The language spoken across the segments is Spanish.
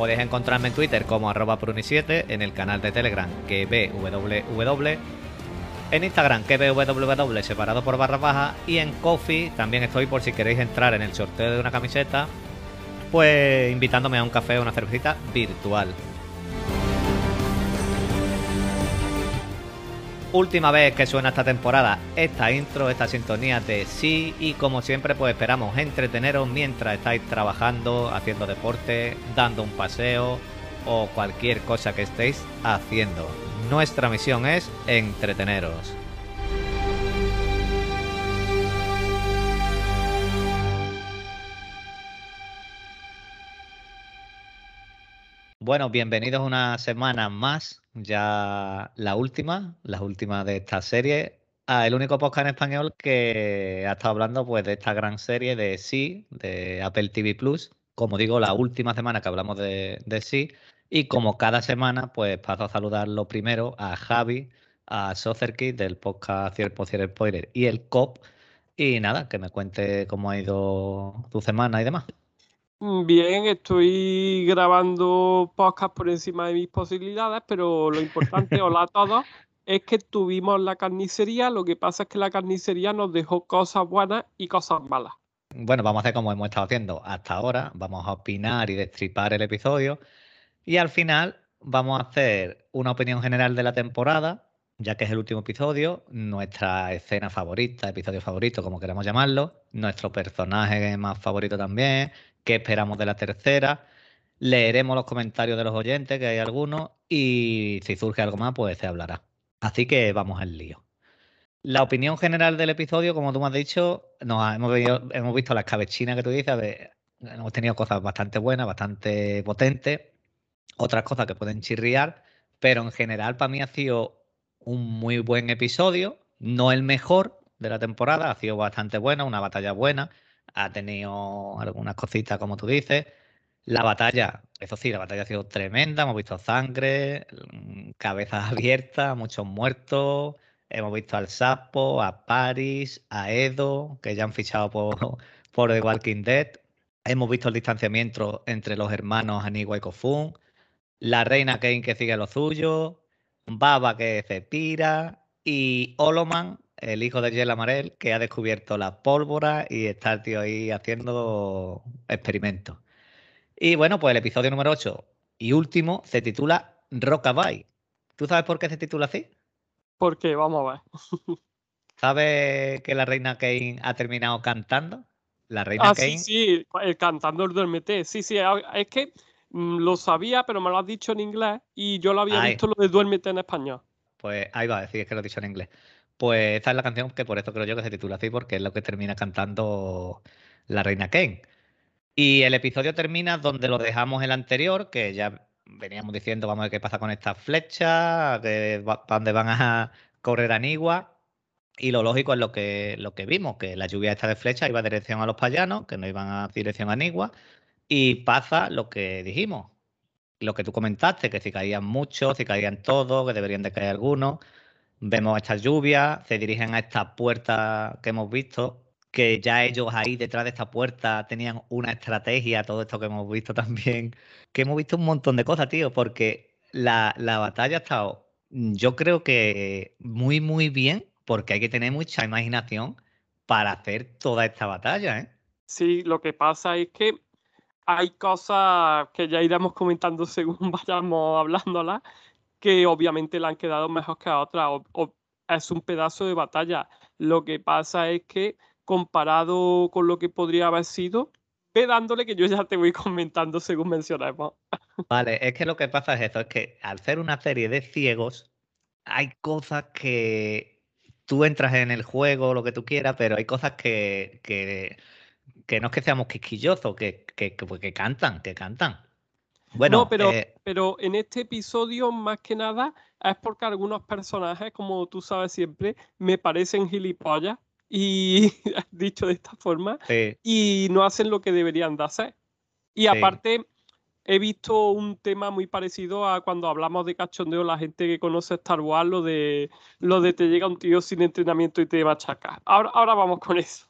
Podéis encontrarme en Twitter como arroba pruni7, en el canal de Telegram que en Instagram que separado por barra baja y en Coffee también estoy por si queréis entrar en el sorteo de una camiseta, pues invitándome a un café o una cervecita virtual. Última vez que suena esta temporada esta intro, esta sintonía de sí y como siempre pues esperamos entreteneros mientras estáis trabajando, haciendo deporte, dando un paseo o cualquier cosa que estéis haciendo. Nuestra misión es entreteneros. Bueno, bienvenidos una semana más, ya la última, la última de esta serie, a el único podcast en español que ha estado hablando pues de esta gran serie de Sí, de Apple TV Plus. Como digo, la última semana que hablamos de, Sí. Y como cada semana, pues paso a saludar lo primero a Javi, a Sotherkit del podcast Cierto Cierto Spoiler y el COP. Y nada, que me cuente cómo ha ido tu semana y demás. Mm, bien, estoy grabando podcast por encima de mis posibilidades, pero lo importante, hola a todos, es que tuvimos la carnicería. Lo que pasa es que la carnicería nos dejó cosas buenas y cosas malas. Bueno, vamos a hacer como hemos estado haciendo hasta ahora. Vamos a opinar y destripar el episodio. Y al final vamos a hacer una opinión general de la temporada, ya que es el último episodio, nuestra escena favorita, episodio favorito, como queramos llamarlo, nuestro personaje más favorito también, qué esperamos de la tercera. Leeremos los comentarios de los oyentes, que hay algunos, y si surge algo más, pues se hablará. Así que vamos al lío. La opinión general del episodio, como tú me has dicho, nos hemos, hemos visto la escabechina que tú dices, hemos tenido cosas bastante buenas, bastante potentes, otras cosas que pueden chirriar, pero en general para mí ha sido un muy buen episodio, no el mejor de la temporada, ha sido bastante buena, una batalla buena, ha tenido algunas cositas, como tú dices. La batalla, eso sí, la batalla ha sido tremenda. Hemos visto sangre, mm, cabezas abiertas, muchos muertos. Hemos visto al Sapo, a Paris, a Edo, que ya han fichado por, por The Walking Dead. Hemos visto el distanciamiento entre los hermanos Anigua y Kofun. La reina Kane que sigue lo suyo. Baba que se pira. Y Oloman el hijo de Yel Amarel, que ha descubierto la pólvora y está el tío ahí haciendo experimentos. Y bueno, pues el episodio número 8 y último se titula Rockabye. ¿Tú sabes por qué se titula así? Porque vamos a ver. ¿Sabes que la reina Kane ha terminado cantando? La reina ah, Kane. Sí, sí, cantando el duérmete. Sí, sí, es que lo sabía, pero me lo has dicho en inglés y yo lo había visto lo de duérmete en español. Pues ahí va a decir que lo he dicho en inglés. Pues esta es la canción que por eso creo yo que se titula así, porque es lo que termina cantando la reina Kane. Y el episodio termina donde lo dejamos el anterior, que ya veníamos diciendo, vamos a ver qué pasa con estas flechas, para dónde van a correr a Nigua. Y lo lógico es lo que, lo que vimos, que la lluvia esta de flechas iba a dirección a los payanos, que no iban a dirección a Nigua. Y pasa lo que dijimos, lo que tú comentaste, que si caían muchos, si caían todos, que deberían de caer algunos. Vemos esta lluvia, se dirigen a esta puerta que hemos visto, que ya ellos ahí detrás de esta puerta tenían una estrategia, todo esto que hemos visto también, que hemos visto un montón de cosas, tío, porque la, la batalla ha estado, yo creo que muy, muy bien, porque hay que tener mucha imaginación para hacer toda esta batalla, ¿eh? Sí, lo que pasa es que hay cosas que ya iremos comentando según vayamos hablándolas, que obviamente le han quedado mejor que a otras. es un pedazo de batalla. Lo que pasa es que comparado con lo que podría haber sido, ve dándole que yo ya te voy comentando según mencionamos. Vale, es que lo que pasa es eso, es que al ser una serie de ciegos, hay cosas que tú entras en el juego, lo que tú quieras, pero hay cosas que, que, no es que seamos quisquillosos, que, que, que, que cantan, que cantan. Bueno, no, pero, eh, pero en este episodio, más que nada, es porque algunos personajes, como tú sabes siempre, me parecen gilipollas y dicho de esta forma, sí, y no hacen lo que deberían de hacer. Y Sí. aparte, he visto un tema muy parecido a cuando hablamos de cachondeo, la gente que conoce Star Wars, lo de, lo de te llega un tío sin entrenamiento y te machaca. Ahora, ahora vamos con eso.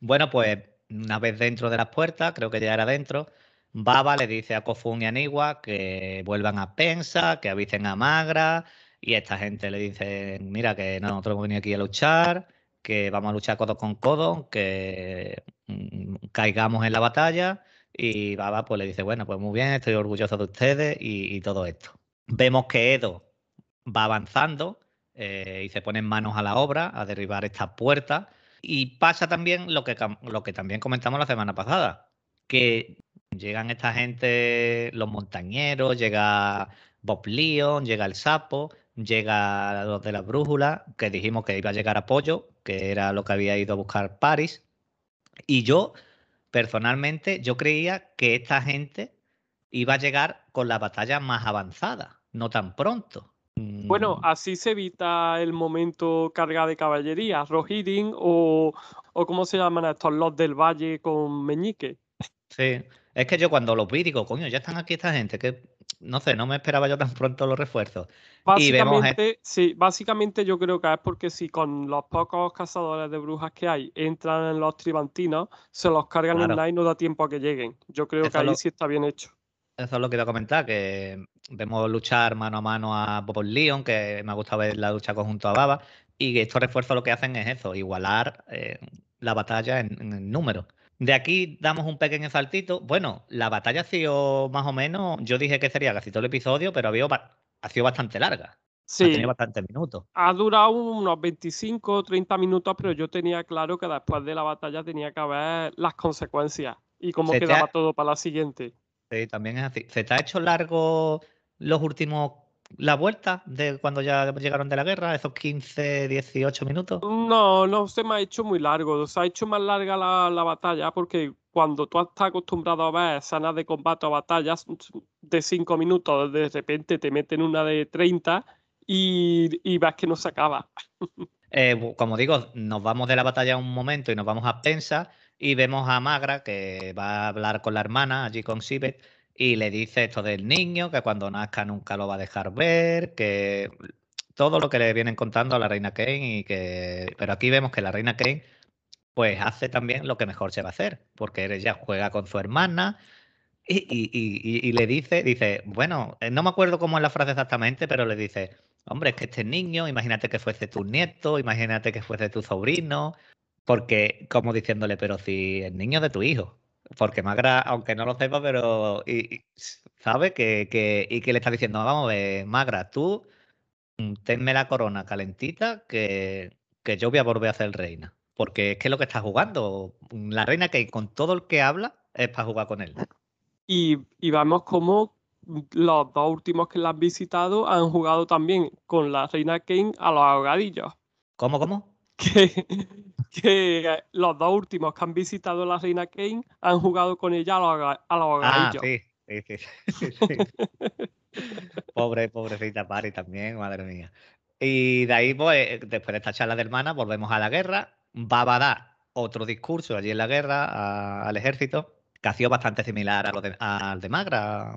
Bueno, pues una vez dentro de las puertas, creo que ya era dentro, Baba le dice a Kofun y a Niwa que vuelvan a Pensa, que avisen a Magra, y esta gente le dice, mira, que nosotros hemos venido aquí a luchar, que vamos a luchar codo con codo, que mm, caigamos en la batalla, y Baba pues le dice, bueno, pues muy bien, estoy orgulloso de ustedes y, todo esto. Vemos que Edo va avanzando eh, y se ponen manos a la obra a derribar estas puertas. Y pasa también lo que, lo que también comentamos la semana pasada, que llegan esta gente, los montañeros, llega Bob Leon, llega el sapo, llega los de la brújula, que dijimos que iba a llegar apoyo, que era lo que había ido a buscar Paris. Y yo, personalmente, yo creía que esta gente iba a llegar con la batalla más avanzada, no tan pronto. Bueno, Mm, así se evita el momento carga de caballería, Rohirrim o, o ¿cómo se llaman estos? Los del Valle con Meñique. Sí, es que yo cuando los vi digo, coño, ya están aquí esta gente, que no sé, no me esperaba yo tan pronto los refuerzos. Y vemos e- Básicamente, sí, básicamente yo creo que es porque si con los pocos cazadores de brujas que hay entran en los tribantinos, se los cargan en Claro. nada y no da tiempo a que lleguen. Yo creo Eso que ahí lo- sí está bien hecho. Eso es lo que iba a comentar, que vemos luchar mano a mano a Bob Leon, que me ha gustado ver la lucha conjunto a Baba, y que estos refuerzos lo que hacen es eso, igualar eh, la batalla en, en el número. De aquí damos un pequeño saltito. Bueno, la batalla ha sido más o menos, yo dije que sería casi todo el episodio, pero ha, ha sido bastante larga. Ha Sí, tenido bastantes minutos. ha durado unos 25 o 30 minutos, pero yo tenía claro que después de la batalla tenía que haber las consecuencias y cómo quedaba ha- todo para la siguiente. Sí, también es así. ¿Se te ha hecho largo los últimos, la vuelta de cuando ya llegaron de la guerra, esos 15, 18 minutos? No, no se me ha hecho muy largo. Se ha hecho más larga la, la batalla porque cuando tú estás acostumbrado a ver escenas de combate o batallas de 5 minutos, de repente te meten una de 30 y, y ves que no se acaba. Eh, como digo, nos vamos de la batalla un momento y nos vamos a Pensa y vemos a Magra que va a hablar con la hermana allí con Sibet y le dice esto del niño, que cuando nazca nunca lo va a dejar ver, que todo lo que le vienen contando a la reina Kane y que... Pero aquí vemos que la reina Kane pues hace también lo que mejor se va a hacer, porque ella juega con su hermana y, y- y- y- le dice, dice, bueno, eh, no me acuerdo cómo es la frase exactamente, pero le dice, hombre, es que este niño, imagínate que fuese tu nieto, imagínate que fuese tu sobrino, porque como diciéndole, pero si el niño de tu hijo, porque Magra, aunque no lo sepa, pero y- y sabe que, que- y que le está diciendo, vamos a ver, Magra, tú mm, tenme la corona calentita que, que yo voy a volver a ser reina. Porque es que es lo que está jugando. La reina que con todo el que habla es para jugar con él. Y, y vemos cómo los dos últimos que la han visitado han jugado también con la reina Kane a los ahogadillos. ¿Cómo, cómo? Que, que los dos últimos que han visitado a la reina Kane han jugado con ella a los, a los Ah, sí, sí, sí, sí, sí. Pobre, pobrecita Pari también, madre mía. Y de ahí, pues, después de esta charla de hermana, volvemos a la guerra. Baba da otro discurso allí en la guerra a- al ejército, que ha sido bastante similar a lo de- al de Magra,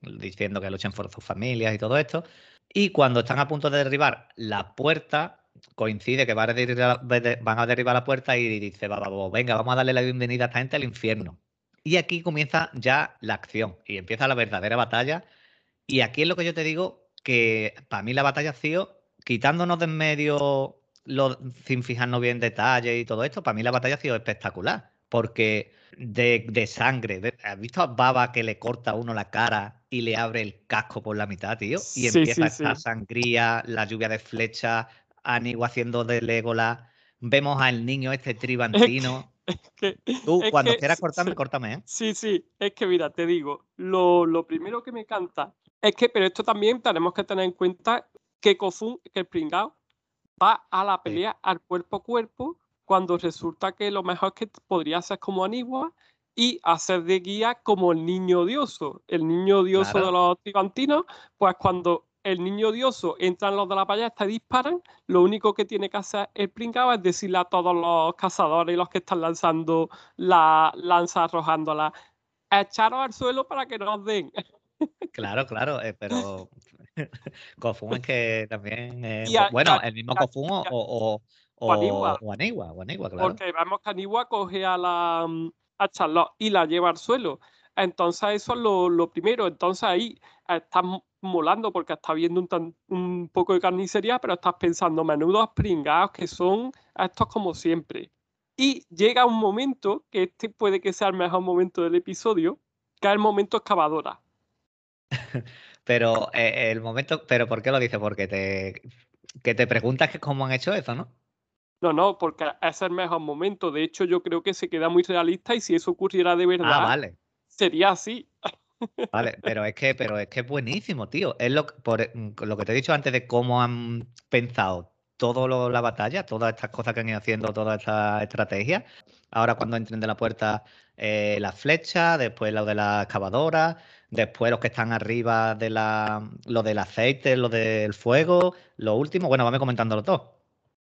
diciendo que luchen por sus familias y todo esto. Y cuando están a punto de derribar la puerta, coincide que van a derribar, van a derribar la puerta y dice, Bo, venga, vamos a darle la bienvenida a esta gente al infierno. Y aquí comienza ya la acción y empieza la verdadera batalla. Y aquí es lo que yo te digo, que para mí la batalla ha sido, quitándonos de en medio, lo- sin fijarnos bien en detalles y todo esto, para mí la batalla ha sido espectacular. Porque de, de sangre, ve- ¿has visto a Baba que le corta a uno la cara y le abre el casco por la mitad, tío? Y Sí, empieza sí, esta sí. sangría, la lluvia de flechas, Anigo haciendo de Legolas. Vemos al niño este tribantino. Que- Tú, es cuando que quieras cortarme, sí. córtame, ¿eh? Sí, sí, es que mira, te digo, lo, lo primero que me encanta es que, pero esto también tenemos que tener en cuenta que Kofun, que el pringao, va a la pelea al cuerpo a cuerpo cuando resulta que lo mejor que podría ser como Anigua y hacer de guía como el niño odioso. El niño odioso de los tribantinos, pues cuando el niño odioso entra en los de la ballesta y disparan, lo único que tiene que hacer el pringado es decirle a todos los cazadores y los que están lanzando la lanza arrojándola, echaros al suelo para que no os den. Claro, claro, eh, pero Kofun es que también bueno, el mismo Kofun o, o, o, Anigua. claro. Porque vemos que Anigua coge a la a Charlotte y la lleva al suelo. Entonces eso es lo, primero. Entonces ahí estás molando porque estás viendo un, un, poco de carnicería, pero estás pensando menudos pringados que son estos como siempre. Y llega un momento, que este puede que sea el mejor momento del episodio, que es el momento excavadora. pero eh, el momento, pero ¿por qué lo dices? Porque te, que te preguntas que cómo han hecho eso, ¿no? No, no, porque es el mejor momento. De hecho, yo creo que se queda muy realista y si eso ocurriera de ah, verdad, vale. sería así. Vale, pero es que, pero es que es buenísimo, tío. Es lo, por mm, lo que te he dicho antes de cómo han pensado toda la batalla, todas estas cosas que han ido haciendo, toda esta estrategia. Ahora cuando entren de la puerta eh, las flechas, después lo de la excavadora, después los que están arriba de la, lo del aceite, lo del fuego, lo último, bueno, vamos comentando los dos.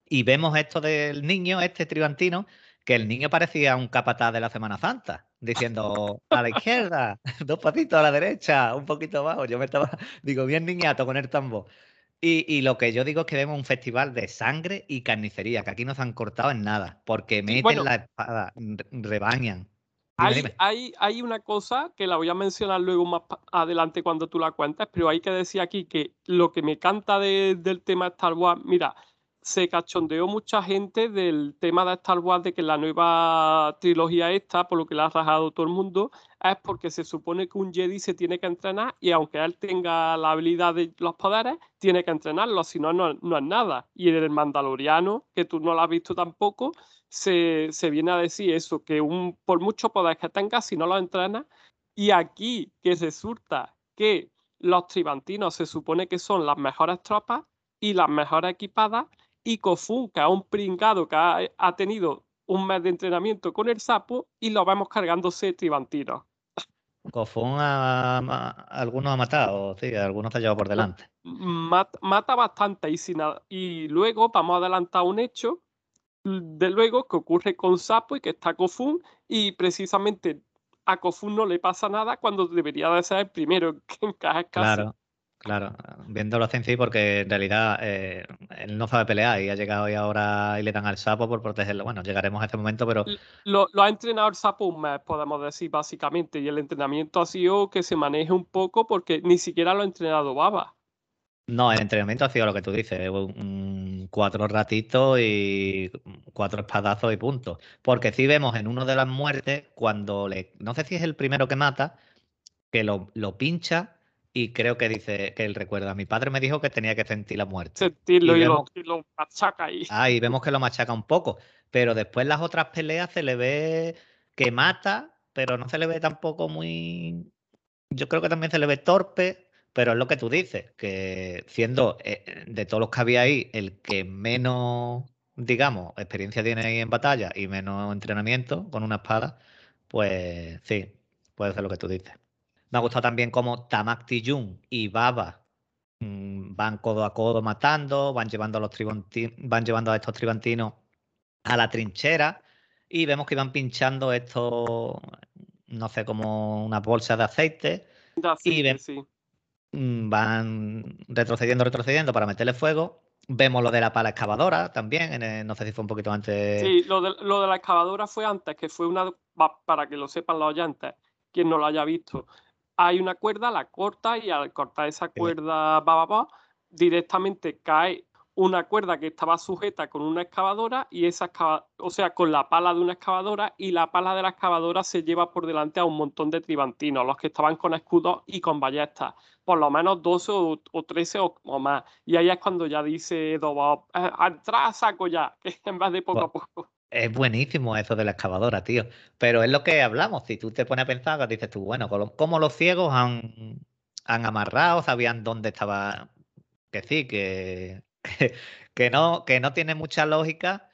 Y vemos esto del niño, este tribantino, que el niño parecía un capataz de la Semana Santa, diciendo a la izquierda, dos pasitos a la derecha, un poquito abajo. Yo me estaba, digo, bien niñato con el tambo. Y, lo que yo digo es que vemos un festival de sangre y carnicería, que aquí no se han cortado en nada, porque meten la espada, rebañan. hay, hay, hay, una cosa que la voy a mencionar luego más adelante cuando tú la cuentas, pero hay que decir aquí que lo que me canta del tema Star Wars, mira, se cachondeó mucha gente del tema de Star Wars, de que la nueva trilogía esta, por lo que la ha rajado todo el mundo, es porque se supone que un Jedi se tiene que entrenar y aunque él tenga la habilidad de los poderes, tiene que entrenarlo, si no, no, es nada. Y en el Mandaloriano, que tú no lo has visto tampoco, se, viene a decir eso, que un, por mucho poder que tenga, si no lo entrenas, y aquí que resulta que los tribantinos se supone que son las mejores tropas y las mejores equipadas, y Kofun, que es un pringado que ha, tenido un mes de entrenamiento con el sapo y lo vamos cargándose tribantinos. Kofun a, algunos ha matado, sí, algunos ha llevado por delante. Mata, bastante y, y luego vamos a adelantar un hecho de luego que ocurre con Sapo y que está Kofun y precisamente a Kofun no le pasa nada cuando debería de ser el primero que encaja casi. Claro, Claro, viéndolo así, porque en realidad eh, él no sabe pelear y ha llegado y ahora y le dan al sapo por protegerlo. Bueno, llegaremos a ese momento, pero. Lo, ha entrenado el sapo un mes, podemos decir, básicamente. Y el entrenamiento ha sido que se maneje un poco porque ni siquiera lo ha entrenado Baba. No, el entrenamiento ha sido lo que tú dices, cuatro ratitos y cuatro espadazos y punto. Porque si vemos en uno de las muertes, cuando le. No sé si es el primero que mata, que lo, lo pincha y creo que dice que él recuerda. Mi padre me dijo que tenía que sentir la muerte. Sentirlo y, lo, machaca ahí. Ah, y vemos que lo machaca un poco. Pero después las otras peleas se le ve que mata, pero no se le ve tampoco muy. Yo creo que también se le ve torpe, pero es lo que tú dices, que siendo eh, de todos los que había ahí el que menos, digamos, experiencia tiene ahí en batalla y menos entrenamiento con una espada, pues sí, puede ser lo que tú dices. Me ha gustado también cómo Tamak Tijun y Baba mm, van codo a codo matando, van llevando a los van llevando a estos tribantinos a la trinchera y vemos que van pinchando esto, no sé, como una bolsa de aceite. y mm, van retrocediendo, retrocediendo para meterle fuego. Vemos lo de la pala excavadora también, no sé si fue un poquito antes. Sí, lo de, lo de la excavadora fue antes, que fue una, para que lo sepan los oyentes, quien no lo haya visto, hay una cuerda, la corta y al cortar esa cuerda va, directamente cae una cuerda que estaba sujeta con una excavadora y esa o sea, con la pala de una excavadora y la pala de la excavadora se lleva por delante a un montón de tribantinos, los que estaban con escudos y con ballestas, por lo menos 12 o, o 13 o, más. Y ahí es cuando ya dice Dobob, eh, atrás saco ya, que en vez de poco a poco. Es buenísimo eso de la excavadora, tío. Pero es lo que hablamos. Si tú te pones a pensar, dices tú, bueno, ¿cómo los ciegos han, han amarrado? ¿Sabían dónde estaba? Que sí, que, que, no, que no tiene mucha lógica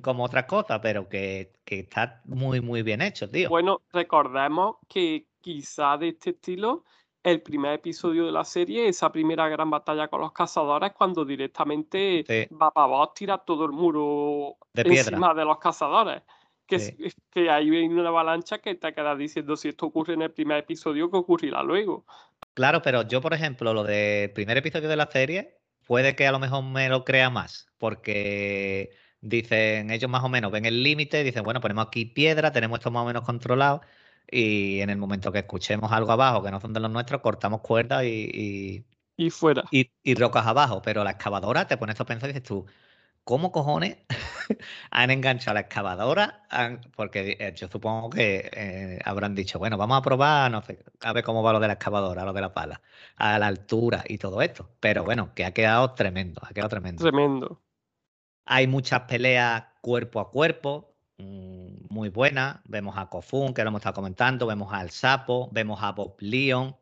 como otras cosas, pero que, que está muy, muy bien hecho, tío. Bueno, recordemos que quizá de este estilo, el primer episodio de la serie, esa primera gran batalla con los cazadores, cuando directamente Sí. va para abajo, tira todo el muro De piedra. encima de los cazadores. Que, Sí. que ahí viene una avalancha que te quedas diciendo si esto ocurre en el primer episodio, ¿qué ocurrirá luego? Claro, pero yo, por ejemplo, lo del primer episodio de la serie, puede que a lo mejor me lo crea más, porque dicen, ellos más o menos ven el límite, dicen, bueno, ponemos aquí piedra, tenemos esto más o menos controlado, y en el momento que escuchemos algo abajo que no son de los nuestros, cortamos cuerdas y, Y fuera. y, rocas abajo, pero la excavadora te pones a pensar y dices tú, ¿cómo cojones han enganchado a la excavadora? Han- porque eh, yo supongo que eh, habrán dicho, bueno, vamos a probar, no sé, a ver cómo va lo de la excavadora, lo de la pala, a la altura y todo esto. Pero bueno, que ha quedado tremendo, ha quedado tremendo. Tremendo. Hay muchas peleas cuerpo a cuerpo, muy buenas. Vemos a Kofun, que lo hemos estado comentando, vemos al Sapo, vemos a Bob Leon,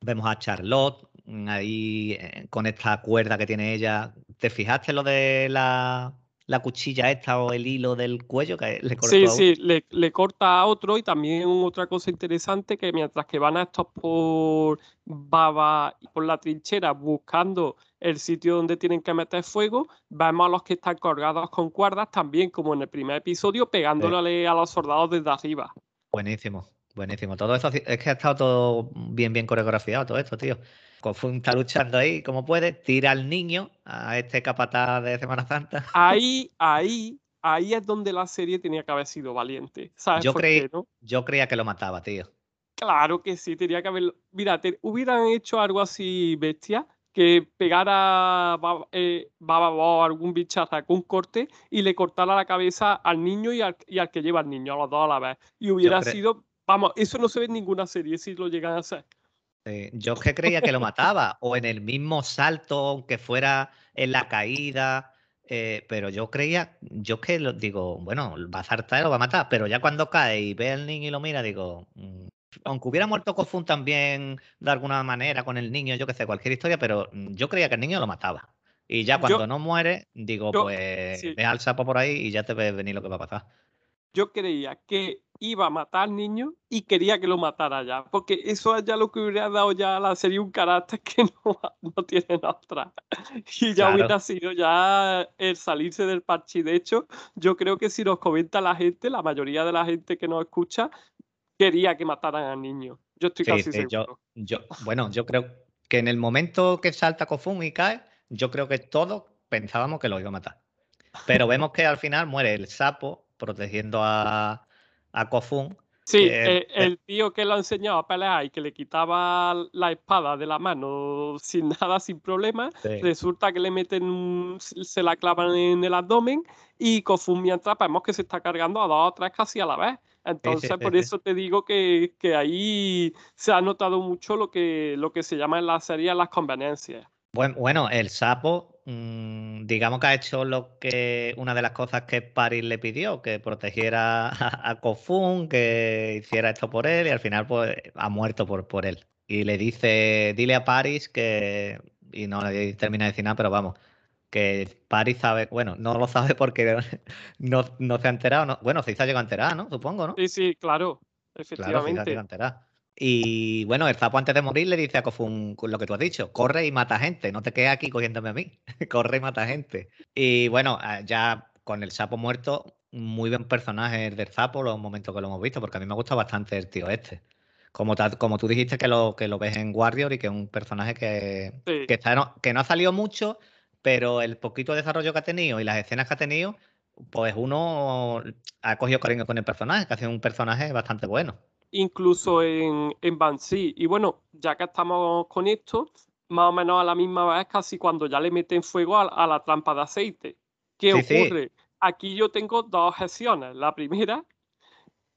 vemos a Charlotte, mm, ahí eh, con esta cuerda que tiene ella. ¿Te fijaste lo de la, la cuchilla esta o el hilo del cuello que le cortó Sí, a sí, le, le corta a otro y también otra cosa interesante que mientras que van a estos por Baba y por la trinchera buscando el sitio donde tienen que meter fuego, vemos a los que están colgados con cuerdas también, como en el primer episodio, pegándole a los soldados desde arriba. Buenísimo, buenísimo. Todo eso es que ha estado todo bien, bien coreografiado, todo esto, tío. Kofun está luchando ahí como puede, tira al niño, a este capataz de Semana Santa. Ahí, ahí, ahí es donde la serie tenía que haber sido valiente. ¿Sabes Yo por creí- qué, no? Yo creía que lo mataba, tío. Claro que sí, tenía que haberlo. Mira, te- hubieran hecho algo así bestia, que pegara eh, Baba o algún bicharraco, un corte, y le cortara la cabeza al niño y al, y al que lleva al niño, a los dos a la vez. Y hubiera sido, vamos, eso no se ve en ninguna serie si lo llegan a hacer. Sí, Yo es que creía que lo mataba, o en el mismo salto, aunque fuera en la caída, eh, pero yo creía, yo es que lo, digo, bueno, va a saltar y lo va a matar, pero ya cuando cae y ve al niño y lo mira, digo, mm, aunque hubiera muerto Kofun también de alguna manera con el niño, yo que sé, cualquier historia, pero mm, yo creía que el niño lo mataba. Y ya Yo- cuando no muere, digo, yo- pues sí. deja al sapo por ahí y ya te ves venir lo que va a pasar. Yo creía que iba a matar al niño y quería que lo matara ya, porque eso es ya lo que hubiera dado ya a la serie un carácter que no, no tiene otra. Y ya Claro. hubiera sido ya el salirse del parche. De hecho, yo creo que si nos comenta la gente, la mayoría de la gente que nos escucha, quería que mataran al niño. Yo estoy Sí, casi sí, yo, seguro. yo, bueno, yo creo que en el momento que salta Kofun y cae, yo creo que todos pensábamos que lo iba a matar. Pero vemos que al final muere el sapo protegiendo a, a Kofun. Sí, eh, el tío que lo ha enseñado a pelear y que le quitaba la espada de la mano sin nada, sin problema, Sí. resulta que le meten, se la clavan en el abdomen y Kofun mientras vemos que se está cargando a dos o tres casi a la vez. Entonces, por eso te digo que, que ahí se ha notado mucho lo que, lo que se llama en la serie las conveniencias. Buen- Bueno, el sapo, digamos que ha hecho lo que una de las cosas que Paris le pidió, que protegiera a, a Kofun, que hiciera esto por él, y al final pues ha muerto por, por él. Y le dice, dile a Paris que, y no le termina de decir nada, pero vamos, que Paris sabe, bueno, no lo sabe porque no, no se ha enterado, ¿no? Bueno, se ha llegado a enterar, ¿no? Supongo, ¿no? Sí, sí, claro, Claro, sí se ha efectivamente. enterar. Y bueno, el sapo antes de morir le dice a Kofun lo que tú has dicho, corre y mata gente, no te quedes aquí cogiéndome a mí, corre y mata gente. Y bueno, ah, ya con el sapo muerto, muy buen personaje el del sapo, los momentos que lo hemos visto, porque a mí me gusta bastante el tío este. Como, como tú dijiste que lo, que lo ves en Warrior y que es un personaje que, Sí. que, está- no, que no ha salido mucho, pero el poquito desarrollo que ha tenido y las escenas que ha tenido, pues uno ha cogido cariño con el personaje, que ha sido un personaje bastante bueno. Incluso en, en Banshee. Y bueno, ya que estamos con esto, más o menos a la misma vez, casi cuando ya le meten fuego a, a la trampa de aceite. ¿Qué Sí, sí. ocurre? Aquí yo tengo dos objeciones. La primera,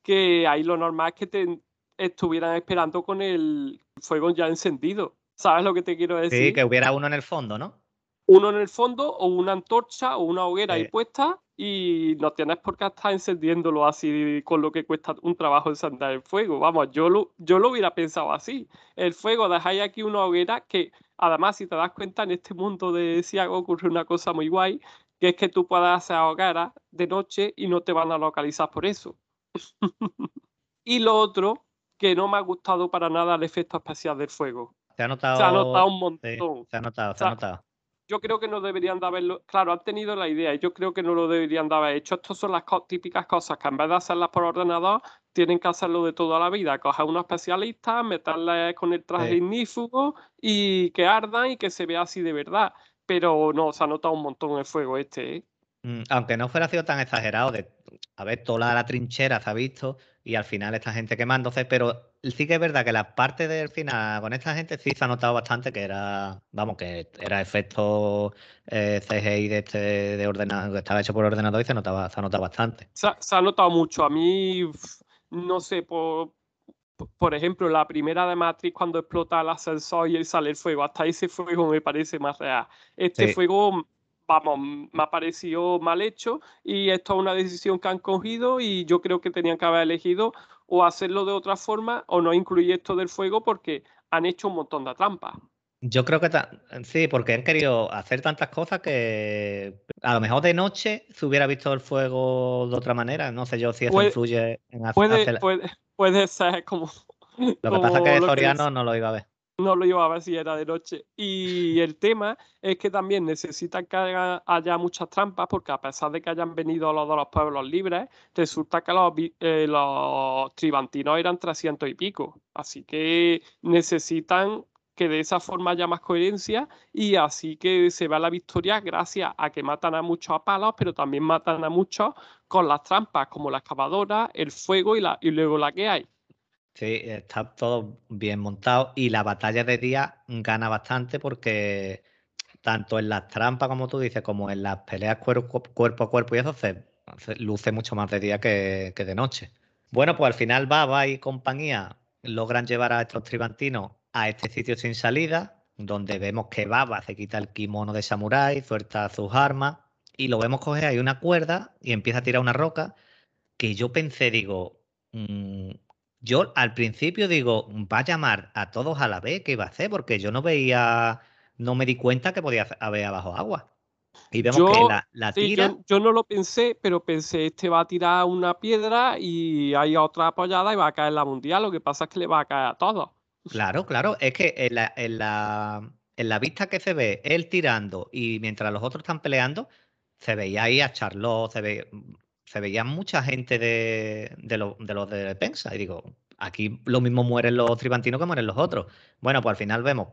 que ahí lo normal es que te estuvieran esperando con el fuego ya encendido. ¿Sabes lo que te quiero decir? Sí, que hubiera uno en el fondo, ¿no? uno en el fondo o una antorcha o una hoguera ahí Sí. puesta y no tienes por qué estar encendiéndolo así con lo que cuesta un trabajo encender el fuego. Vamos, yo lo, yo lo hubiera pensado así. El fuego, dejáis aquí una hoguera que además si te das cuenta en este mundo de Siago ocurre una cosa muy guay que es que tú puedas hacer hogueras de noche y no te van a localizar por eso. y lo otro, que no me ha gustado para nada el efecto especial del fuego. Se ha notado, se ha notado un montón. se ha notado, se ha notado yo creo que no deberían de haberlo. Claro, han tenido la idea y yo creo que no lo deberían de haber hecho. Estas son las típicas cosas que en vez de hacerlas por ordenador, tienen que hacerlo de toda la vida. Coger a unos especialistas, meterles con el traje ignífugo y que ardan y que se vea así de verdad. Pero no, se ha notado un montón el fuego este. ¿eh? Mm, aunque no fuera sido tan exagerado, de a ver, toda la trinchera se ha visto y al final esta gente quemándose, pero sí que es verdad que la parte del final con esta gente sí se ha notado bastante que era, vamos, que era efecto eh, CGI de este de ordenador, que estaba hecho por ordenador y se notaba, se ha notado bastante. Se ha, notado mucho. A mí, no sé, por, por ejemplo, la primera de Matrix cuando explota el ascensor y sale el fuego, hasta ese fuego me parece más real. Este fuego vamos, me ha parecido mal hecho y esto es una decisión que han cogido y yo creo que tenían que haber elegido o hacerlo de otra forma o no incluir esto del fuego porque han hecho un montón de trampas. Yo creo que sí, porque han querido hacer tantas cosas que a lo mejor de noche se hubiera visto el fuego de otra manera. No sé yo si eso influye en hacer. Puede, puede, puede ser como. Lo que pasa es que Soriano no lo iba a ver no lo iba a ver si era de noche. Y el tema es que también necesitan que haya, muchas trampas, porque a pesar de que hayan venido los de los pueblos libres, resulta que los, eh, los tribantinos eran 300 y pico. Así que necesitan que de esa forma haya más coherencia y así que se vea la victoria gracias a que matan a muchos a palos, pero también matan a muchos con las trampas, como la excavadora, el fuego y, la, y luego la que hay. Sí, está todo bien montado y la batalla de día gana bastante porque tanto en las trampas, como tú dices, como en las peleas cuerpo, a cuerpo y eso se, luce mucho más de día que, de noche. Bueno, pues al final Baba y compañía logran llevar a estos tribantinos a este sitio sin salida, donde vemos que Baba se quita el kimono de samurái, suelta sus armas y lo vemos coger ahí una cuerda y empieza a tirar una roca que yo pensé, digo, mm, yo al principio digo, va a llamar a todos a la vez, ¿qué iba a hacer? Porque yo no veía, no me di cuenta que podía haber abajo agua. Y vemos que la, tira. yo, no lo pensé, pero pensé, este va a tirar una piedra y hay otra apoyada y va a caer la mundial. Lo que pasa es que le va a caer a todos. Claro, claro. Es que en la, en la, en la vista que se ve él tirando y mientras los otros están peleando, se veía ahí a Charlotte, se ve, se veía mucha gente de, los de defensa. Y digo, aquí lo mismo mueren los tribantinos que mueren los otros. Bueno, pues al final vemos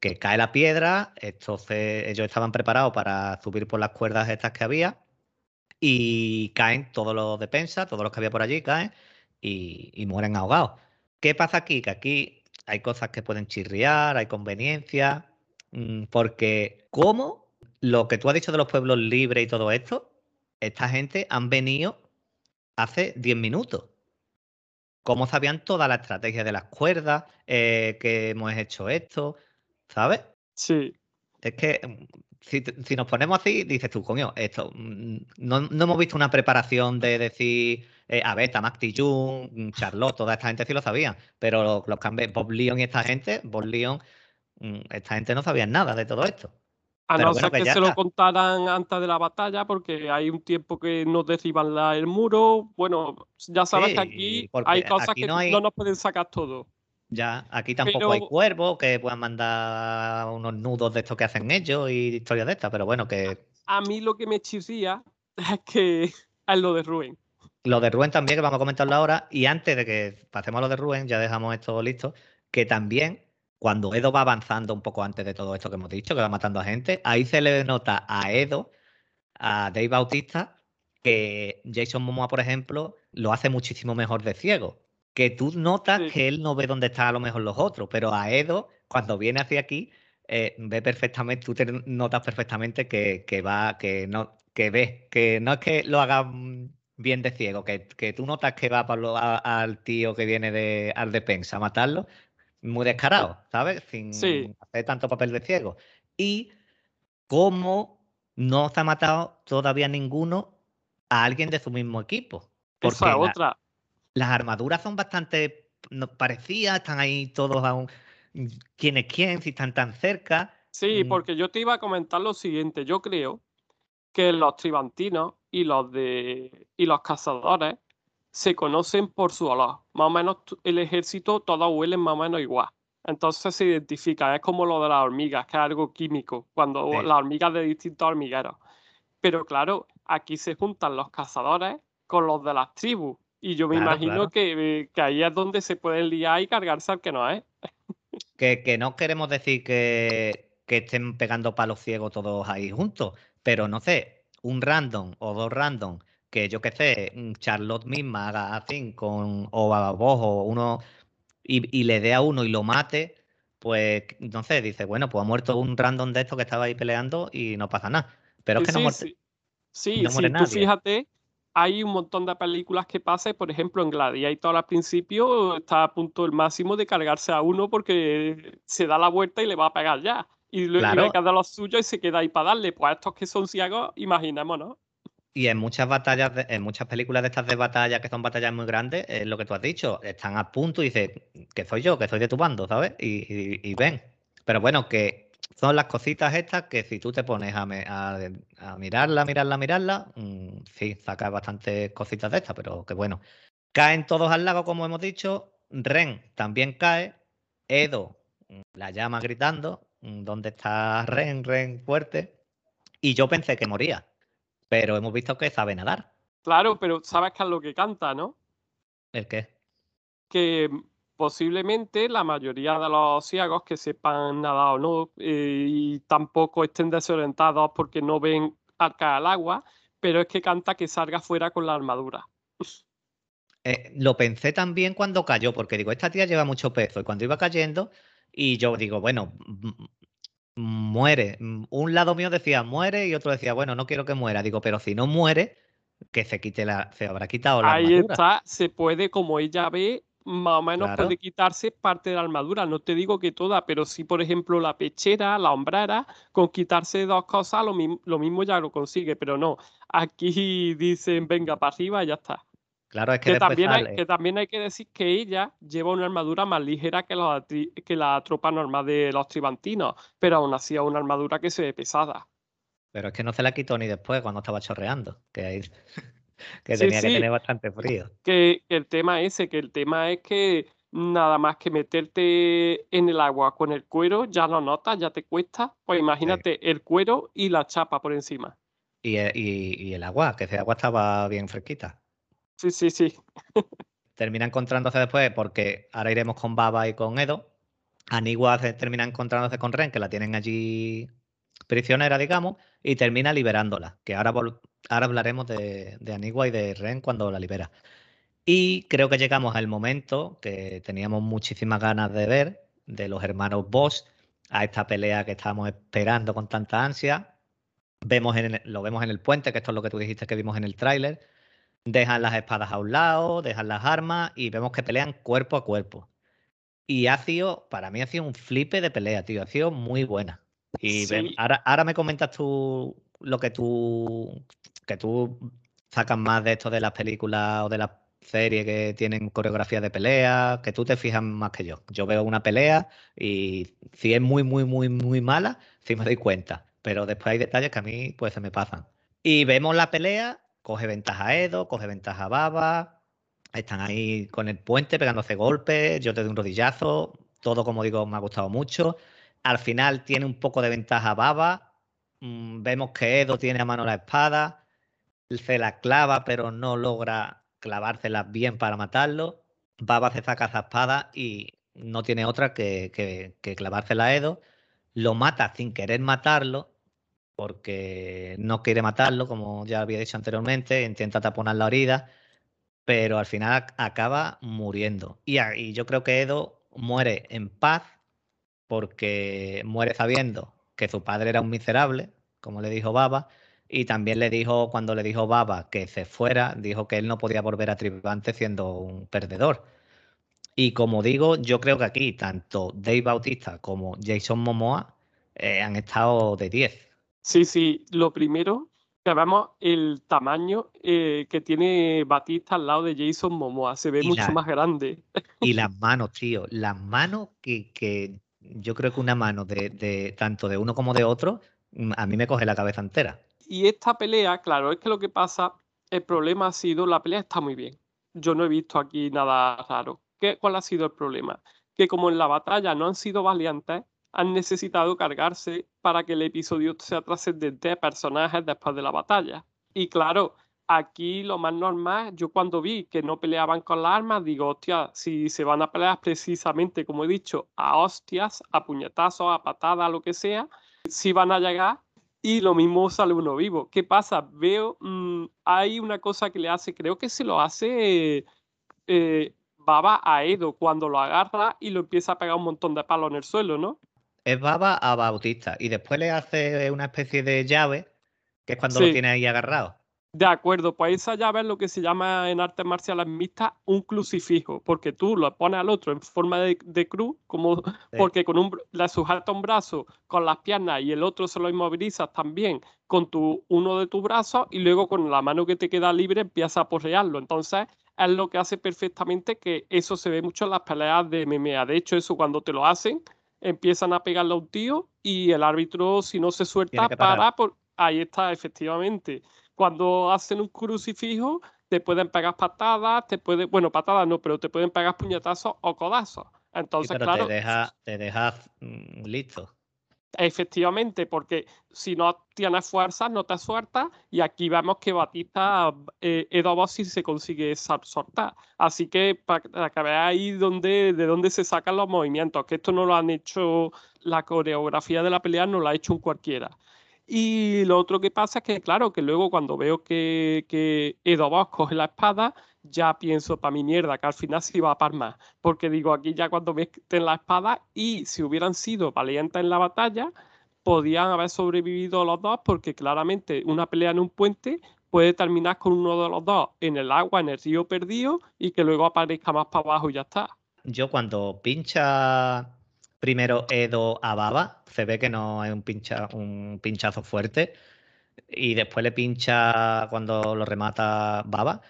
que cae la piedra, entonces ellos estaban preparados para subir por las cuerdas estas que había y caen todos los defensas, todos los que había por allí caen y, y mueren ahogados. ¿Qué pasa aquí? Que aquí hay cosas que pueden chirriar, hay conveniencias, mm, porque ¿cómo lo que tú has dicho de los pueblos libres y todo esto, esta gente han venido hace 10 minutos. ¿Cómo sabían toda la estrategia de las cuerdas? Eh, que hemos hecho esto, ¿sabes? Sí. Es que mm, si, nos ponemos así, dices tú, coño, esto, mm, no, hemos visto una preparación de decir, eh, a ver, Tamak Jung, mm, Charlotte, toda esta gente sí lo sabían, pero los, los Bob Leon y esta gente, Bob Leon, esta gente no sabían nada de todo esto. A no ser que, se lo contaran antes de la batalla, porque hay un tiempo que nos derriban el muro. Bueno, ya sabes que aquí hay cosas que no, nos pueden sacar todo. Ya, aquí tampoco hay cuervos que puedan mandar unos nudos de estos que hacen ellos y historias de estas, pero bueno, que. A mí lo que me chirría es que es lo de Rubén. Lo de Rubén también, que vamos a comentarlo ahora. Y antes de que pasemos a lo de Rubén, ya dejamos esto listo, que también cuando Edo va avanzando un poco antes de todo esto que hemos dicho, que va matando a gente, ahí se le nota a Edo, a Dave Bautista, que Jason Momoa, por ejemplo, lo hace muchísimo mejor de ciego. Que tú notas que él no ve dónde están a lo mejor los otros, pero a Edo, cuando viene hacia aquí, eh, ve perfectamente, tú te notas perfectamente que, va, que no, que ve, que no es que lo haga bien de ciego, que, tú notas que va para al tío que viene de, al defensa a matarlo, muy descarado, ¿sabes? Sin hacer tanto papel de ciego. Y cómo no se ha matado todavía ninguno a alguien de su mismo equipo. Porque otra. las armaduras son bastante parecidas, están ahí todos aún. ¿Quién es quién? Si están tan cerca. Sí, mm. porque yo te iba a comentar lo siguiente. Yo creo que los tribantinos y los de y los cazadores se conocen por su olor. Más o menos el ejército todos huelen más o menos igual. Entonces se identifica, es como lo de las hormigas, que es algo químico, cuando las hormigas de distintos hormigueros. Pero claro, aquí se juntan los cazadores con los de las tribus. Y yo me imagino Que, que, ahí es donde se pueden liar y cargarse al que no es. Que, que no queremos decir que, que estén pegando palos ciegos todos ahí juntos, pero no sé, un random o dos random que yo qué sé, Charlotte misma haga así con o a vos o uno y, le dé a uno y lo mate, pues no sé, dice, bueno, pues ha muerto un random de estos que estaba ahí peleando y no pasa nada. Pero es que no muere. Sí, sí, sí tú fíjate, hay un montón de películas que pasan, por ejemplo, en Gladiator al principio está a punto el máximo de cargarse a uno porque se da la vuelta y le va a pegar ya. Y, claro. le queda lo suyo y se queda ahí para darle. Pues a estos que son ciegos, imaginémonos. Y en muchas batallas, en muchas películas de estas de batalla, que son batallas muy grandes, es lo que tú has dicho, están a punto y dices, que soy yo, que soy de tu bando, ¿sabes? Y, ven. Pero bueno, que son las cositas estas que si tú te pones a, mirarla, mirarla, mirarla, mm, sí, sacas bastantes cositas de estas, pero que bueno. Caen todos al lago, como hemos dicho. Ren también cae. Edo mm, la llama gritando. Mm, ¿Dónde está Ren? Ren fuerte. Y yo pensé que moría pero hemos visto que sabe nadar. Claro, pero sabes que es lo que canta, ¿no? ¿El qué? Que posiblemente la mayoría de los ciegos que sepan nadar o no eh, y tampoco estén desorientados porque no ven arca al agua, pero es que canta que salga fuera con la armadura. Eh, lo pensé también cuando cayó, porque digo, esta tía lleva mucho peso y cuando iba cayendo, y yo digo, bueno, muere. Mm, un lado mío decía muere y otro decía, bueno, no quiero que muera. Digo, pero si no muere, que se quite la, se habrá quitado la Ahí está, se puede, como ella ve, más o menos puede quitarse parte de la armadura. No te digo que toda, pero sí, por ejemplo, la pechera, la hombrera, con quitarse dos cosas, lo, lo mismo ya lo consigue, pero no. Aquí dicen, venga para arriba y ya está. Claro, es que, también, hay, que también hay que decir que ella lleva una armadura más ligera que, que la tropa normal de los tribantinos, pero aún así es una armadura que se ve pesada. Pero es que no se la quitó ni después cuando estaba chorreando, que, que tenía que tener bastante frío. Que, el tema ese, que el tema es que nada más que meterte en el agua con el cuero, ya lo notas, ya te cuesta. Pues imagínate el cuero y la chapa por encima. Y, eh, y el agua, que ese agua estaba bien fresquita. Sí, sí, sí. termina encontrándose después, porque ahora iremos con Baba y con Edo. Anigua termina encontrándose con Ren, que la tienen allí prisionera, digamos, y termina liberándola. Que ahora, ahora hablaremos de, de Anigua y de Ren cuando la libera. Y creo que llegamos al momento que teníamos muchísimas ganas de ver de los hermanos Boss a esta pelea que estábamos esperando con tanta ansia. Vemos en lo vemos en el puente, que esto es lo que tú dijiste que vimos en el tráiler Dejan las espadas a un lado, dejan las armas y vemos que pelean cuerpo a cuerpo. Y ha sido, para mí ha sido un flipe de pelea, tío. Ha sido muy buena. Y ahora, ahora me comentas tú lo que tú, que tú sacas más de esto de las películas o de las series que tienen coreografía de pelea, que tú te fijas más que yo. Yo veo una pelea y si es muy, muy, muy, muy mala, sí me doy cuenta. Pero después hay detalles que a mí pues se me pasan. Y vemos la pelea coge ventaja Edo, coge ventaja Baba, están ahí con el puente pegándose golpes, yo te doy un rodillazo, todo como digo me ha gustado mucho. Al final tiene un poco de ventaja Baba, mm, vemos que Edo tiene a mano la espada, se la clava pero no logra clavársela bien para matarlo. Baba se saca esa espada y no tiene otra que, que, que clavársela a Edo. Lo mata sin querer matarlo porque no quiere matarlo, como ya había dicho anteriormente, intenta taponar la herida, pero al final acaba muriendo. Y, yo creo que Edo muere en paz porque muere sabiendo que su padre era un miserable, como le dijo Baba, y también le dijo, cuando le dijo Baba que se fuera, dijo que él no podía volver a Tribante siendo un perdedor. Y como digo, yo creo que aquí tanto Dave Bautista como Jason Momoa eh, han estado de 10 Sí, sí, lo primero, que vemos el tamaño eh, que tiene Batista al lado de Jason Momoa, se ve mucho más grande. Y las manos, tío, las manos que, que yo creo que una mano de, de, tanto de uno como de otro, mm, a mí me coge la cabeza entera. y esta pelea, claro, es que lo que pasa, el problema ha sido, la pelea está muy bien. Yo no he visto aquí nada raro. ¿Qué, ¿Cuál ha sido el problema? Que como en la batalla no han sido valientes, han necesitado cargarse para que el episodio sea trascendente de personajes después de la batalla. Y claro, aquí lo más normal, yo cuando vi que no peleaban con las armas, digo, hostia, si se van a pelear precisamente, como he dicho, a hostias, a puñetazos, a patadas, lo que sea, si van a llegar y lo mismo sale uno vivo. ¿Qué pasa? Veo, mm, hay una cosa que le hace, creo que se lo hace eh, Baba a Edo cuando lo agarra y lo empieza a pegar un montón de palos en el suelo, ¿no? Es Baba a Bautista y después le hace una especie de llave, que es cuando lo tiene ahí agarrado. De acuerdo, pues esa llave es lo que se llama en artes marciales mixtas un crucifijo, porque tú lo pones al otro en forma de, cruz, como porque con un, le sujetas un brazo con las piernas y el otro se lo inmovilizas también con tu, uno de tus brazos y luego con la mano que te queda libre empiezas a porrearlo. Entonces es lo que hace perfectamente que eso se ve mucho en las peleas de MMA. De hecho, eso cuando te lo hacen, empiezan a pegarle a un tío y el árbitro, si no se suelta, para. Por... Ahí está, efectivamente cuando hacen un crucifijo, te pueden pegar patadas, te puede, bueno, patadas no, pero te pueden pegar puñetazos o codazos. Entonces, claro. Te deja, te deja mm, listo. Efectivamente, porque si no tienes fuerza, no te sueltas. Y aquí vemos que Batista, eh, Edo se consigue soltar. Así que para que veáis dónde, de dónde se sacan los movimientos, que esto no lo han hecho, la coreografía de la pelea no la ha hecho un cualquiera. Y lo otro que pasa es que, claro, que luego cuando veo que, que Edo Boss coge la espada, ya pienso para mi mierda que al final se iba a par más. Porque digo, aquí ya cuando meten la espada y si hubieran sido valientes en la batalla, podían haber sobrevivido los dos porque claramente una pelea en un puente puede terminar con uno de los dos en el agua, en el río perdido y que luego aparezca más para abajo y ya está. Yo cuando pincha primero Edo a Baba, se ve que no es un, pincha, un pinchazo fuerte, y después le pincha cuando lo remata Baba.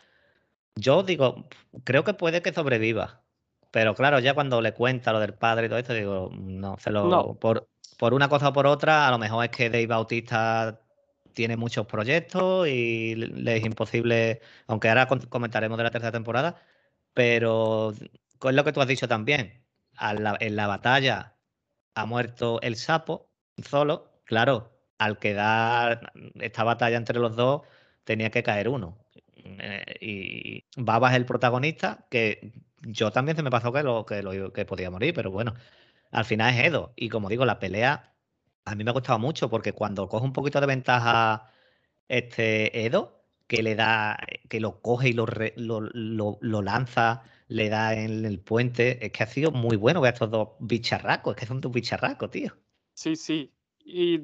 Yo digo, creo que puede que sobreviva, pero claro, ya cuando le cuenta lo del padre y todo esto, digo, no, se lo, Por, por una cosa o por otra, a lo mejor es que Dave Bautista tiene muchos proyectos y le es imposible, aunque ahora comentaremos de la tercera temporada, pero es lo que tú has dicho también en la batalla ha muerto el sapo solo, claro, al quedar esta batalla entre los dos tenía que caer uno. Eh, y Baba es el protagonista, que yo también se me pasó que, lo, que, podía morir, pero bueno, al final es Edo. Y como digo, la pelea a mí me ha gustado mucho porque cuando coge un poquito de ventaja este Edo, que le da, que lo coge y lo, lo, lo lanza le da en el puente. Es que ha sido muy bueno ver estos dos bicharracos. Es que son dos bicharracos, tío. Sí, sí. Y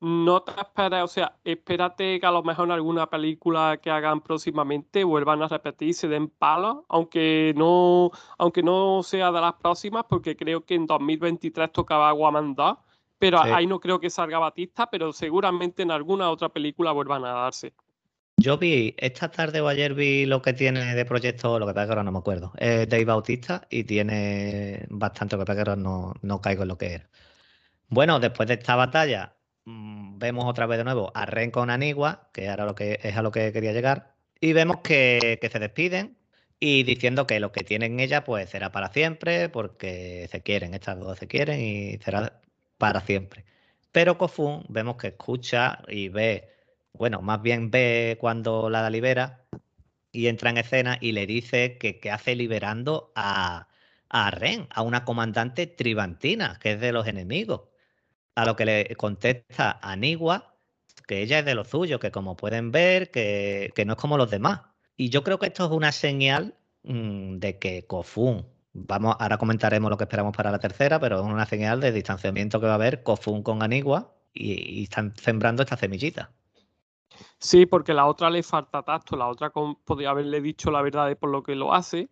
no te esperes, o sea, espérate que a lo mejor en alguna película que hagan próximamente vuelvan a repetir, se den palos, aunque no, aunque no sea de las próximas, porque creo que en 2023 tocaba Guaman 2, pero ahí no creo que salga Batista, pero seguramente en alguna otra película vuelvan a darse. Yo vi, esta tarde o ayer vi lo que tiene de proyecto, lo que pasa que ahora no me acuerdo. Es Dave Bautista y tiene bastante, lo que pasa que ahora no, no caigo en lo que era. Bueno, después de esta batalla, vemos otra vez de nuevo a Ren con Anigua, que era lo que es a lo que quería llegar, y vemos que, que se despiden y diciendo que lo que tienen ella pues será para siempre, porque se quieren, estas dos se quieren y será para siempre. Pero Kofun vemos que escucha y ve bueno, más bien ve cuando la libera y entra en escena y le dice que, hace liberando a, a Ren, a una comandante tribantina, que es de los enemigos. A lo que le contesta Anigua que ella es de lo suyo, que como pueden ver, que, no es como los demás. Y yo creo que esto es una señal mm, de que Kofun, vamos, ahora comentaremos lo que esperamos para la tercera, pero es una señal de distanciamiento que va a haber Kofun con Anigua y, y están sembrando esta semillita. Sí, porque la otra le falta tacto, la otra podría haberle dicho la verdad de por lo que lo hace.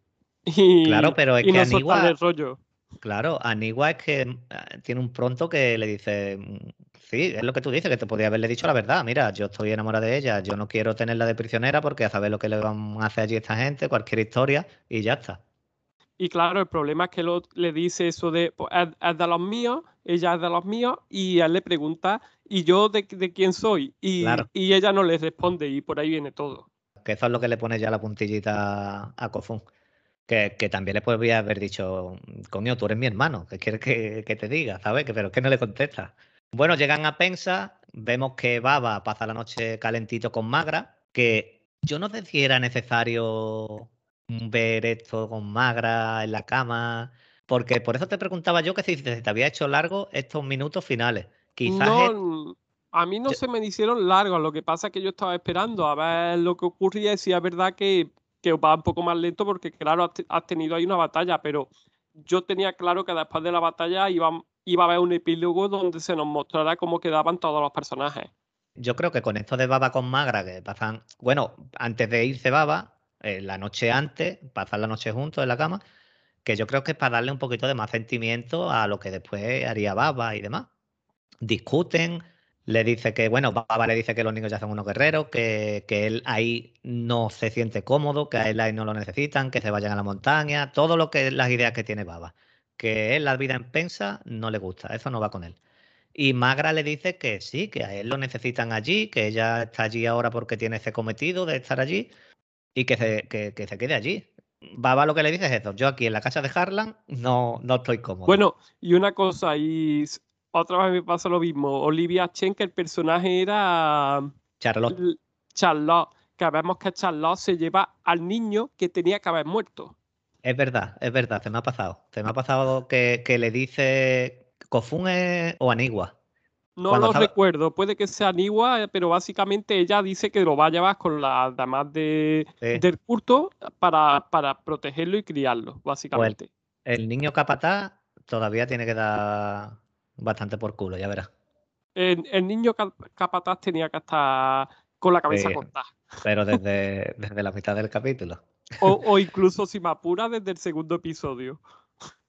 Y, claro, pero es que Anigua, el rollo. Claro, Anigua es que eh, tiene un pronto que le dice, mm, sí, es lo que tú dices, que te podría haberle dicho la verdad. Mira, yo estoy enamorada de ella, yo no quiero tenerla de prisionera porque a saber lo que le van a hacer allí esta gente, cualquier historia, y ya está. Y claro, el problema es que lo, le dice eso de, pues, es, de los míos, ella es de los míos, y él le pregunta, ¿y yo de, quién soy? Y, y, ella no le responde y por ahí viene todo. Que eso es lo que le pone ya la puntillita a Kofun. Que, que, también le podría haber dicho, coño, tú eres mi hermano, ¿qué quieres que, te diga? ¿Sabes? Pero es que no le contesta. Bueno, llegan a Pensa, vemos que Baba pasa la noche calentito con Magra, que yo no sé si era necesario ver esto con Magra en la cama, porque por eso te preguntaba yo que si te había hecho largo estos minutos finales. Quizás no, a mí no se me hicieron largos, lo que pasa es que yo estaba esperando a ver lo que ocurría y si es verdad que, que va un poco más lento porque claro, has, tenido ahí una batalla, pero yo tenía claro que después de la batalla iba, iba a haber un epílogo donde se nos mostrara cómo quedaban todos los personajes. Yo creo que con esto de Baba con Magra, que pasan, bueno, antes de irse Baba, eh, la noche antes, pasar la noche juntos en la cama, que yo creo que es para darle un poquito de más sentimiento a lo que después haría Baba y demás. Discuten, le dice que, bueno, Baba le dice que los niños ya son unos guerreros, que, que, él ahí no se siente cómodo, que a él ahí no lo necesitan, que se vayan a la montaña, todo lo que las ideas que tiene Baba. Que él la vida en pensa no le gusta, eso no va con él. Y Magra le dice que sí, que a él lo necesitan allí, que ella está allí ahora porque tiene ese cometido de estar allí y que se, que se quede allí, Baba lo que le dice es eso. Yo aquí en la casa de Harlan no, no estoy cómodo. Bueno, y una cosa, y otra vez me pasa lo mismo. Olivia Chen, que el personaje era. Charlotte. Charlotte. Que vemos que Charlotte se lleva al niño que tenía que haber muerto. Es verdad, es verdad, se me ha pasado. Se me ha pasado que, que le dice Kofun o Anigua. No lo recuerdo, puede que sea Niwa, pero básicamente ella dice que lo va a llevar con las damas de, del culto para, para, protegerlo y criarlo, pues básicamente. el, niño capataz todavía tiene que dar bastante por culo, ya verás. El, niño capataz tenía que estar con la cabeza cortada. Pero desde, desde la mitad del capítulo. O, o incluso si me apura desde el segundo episodio.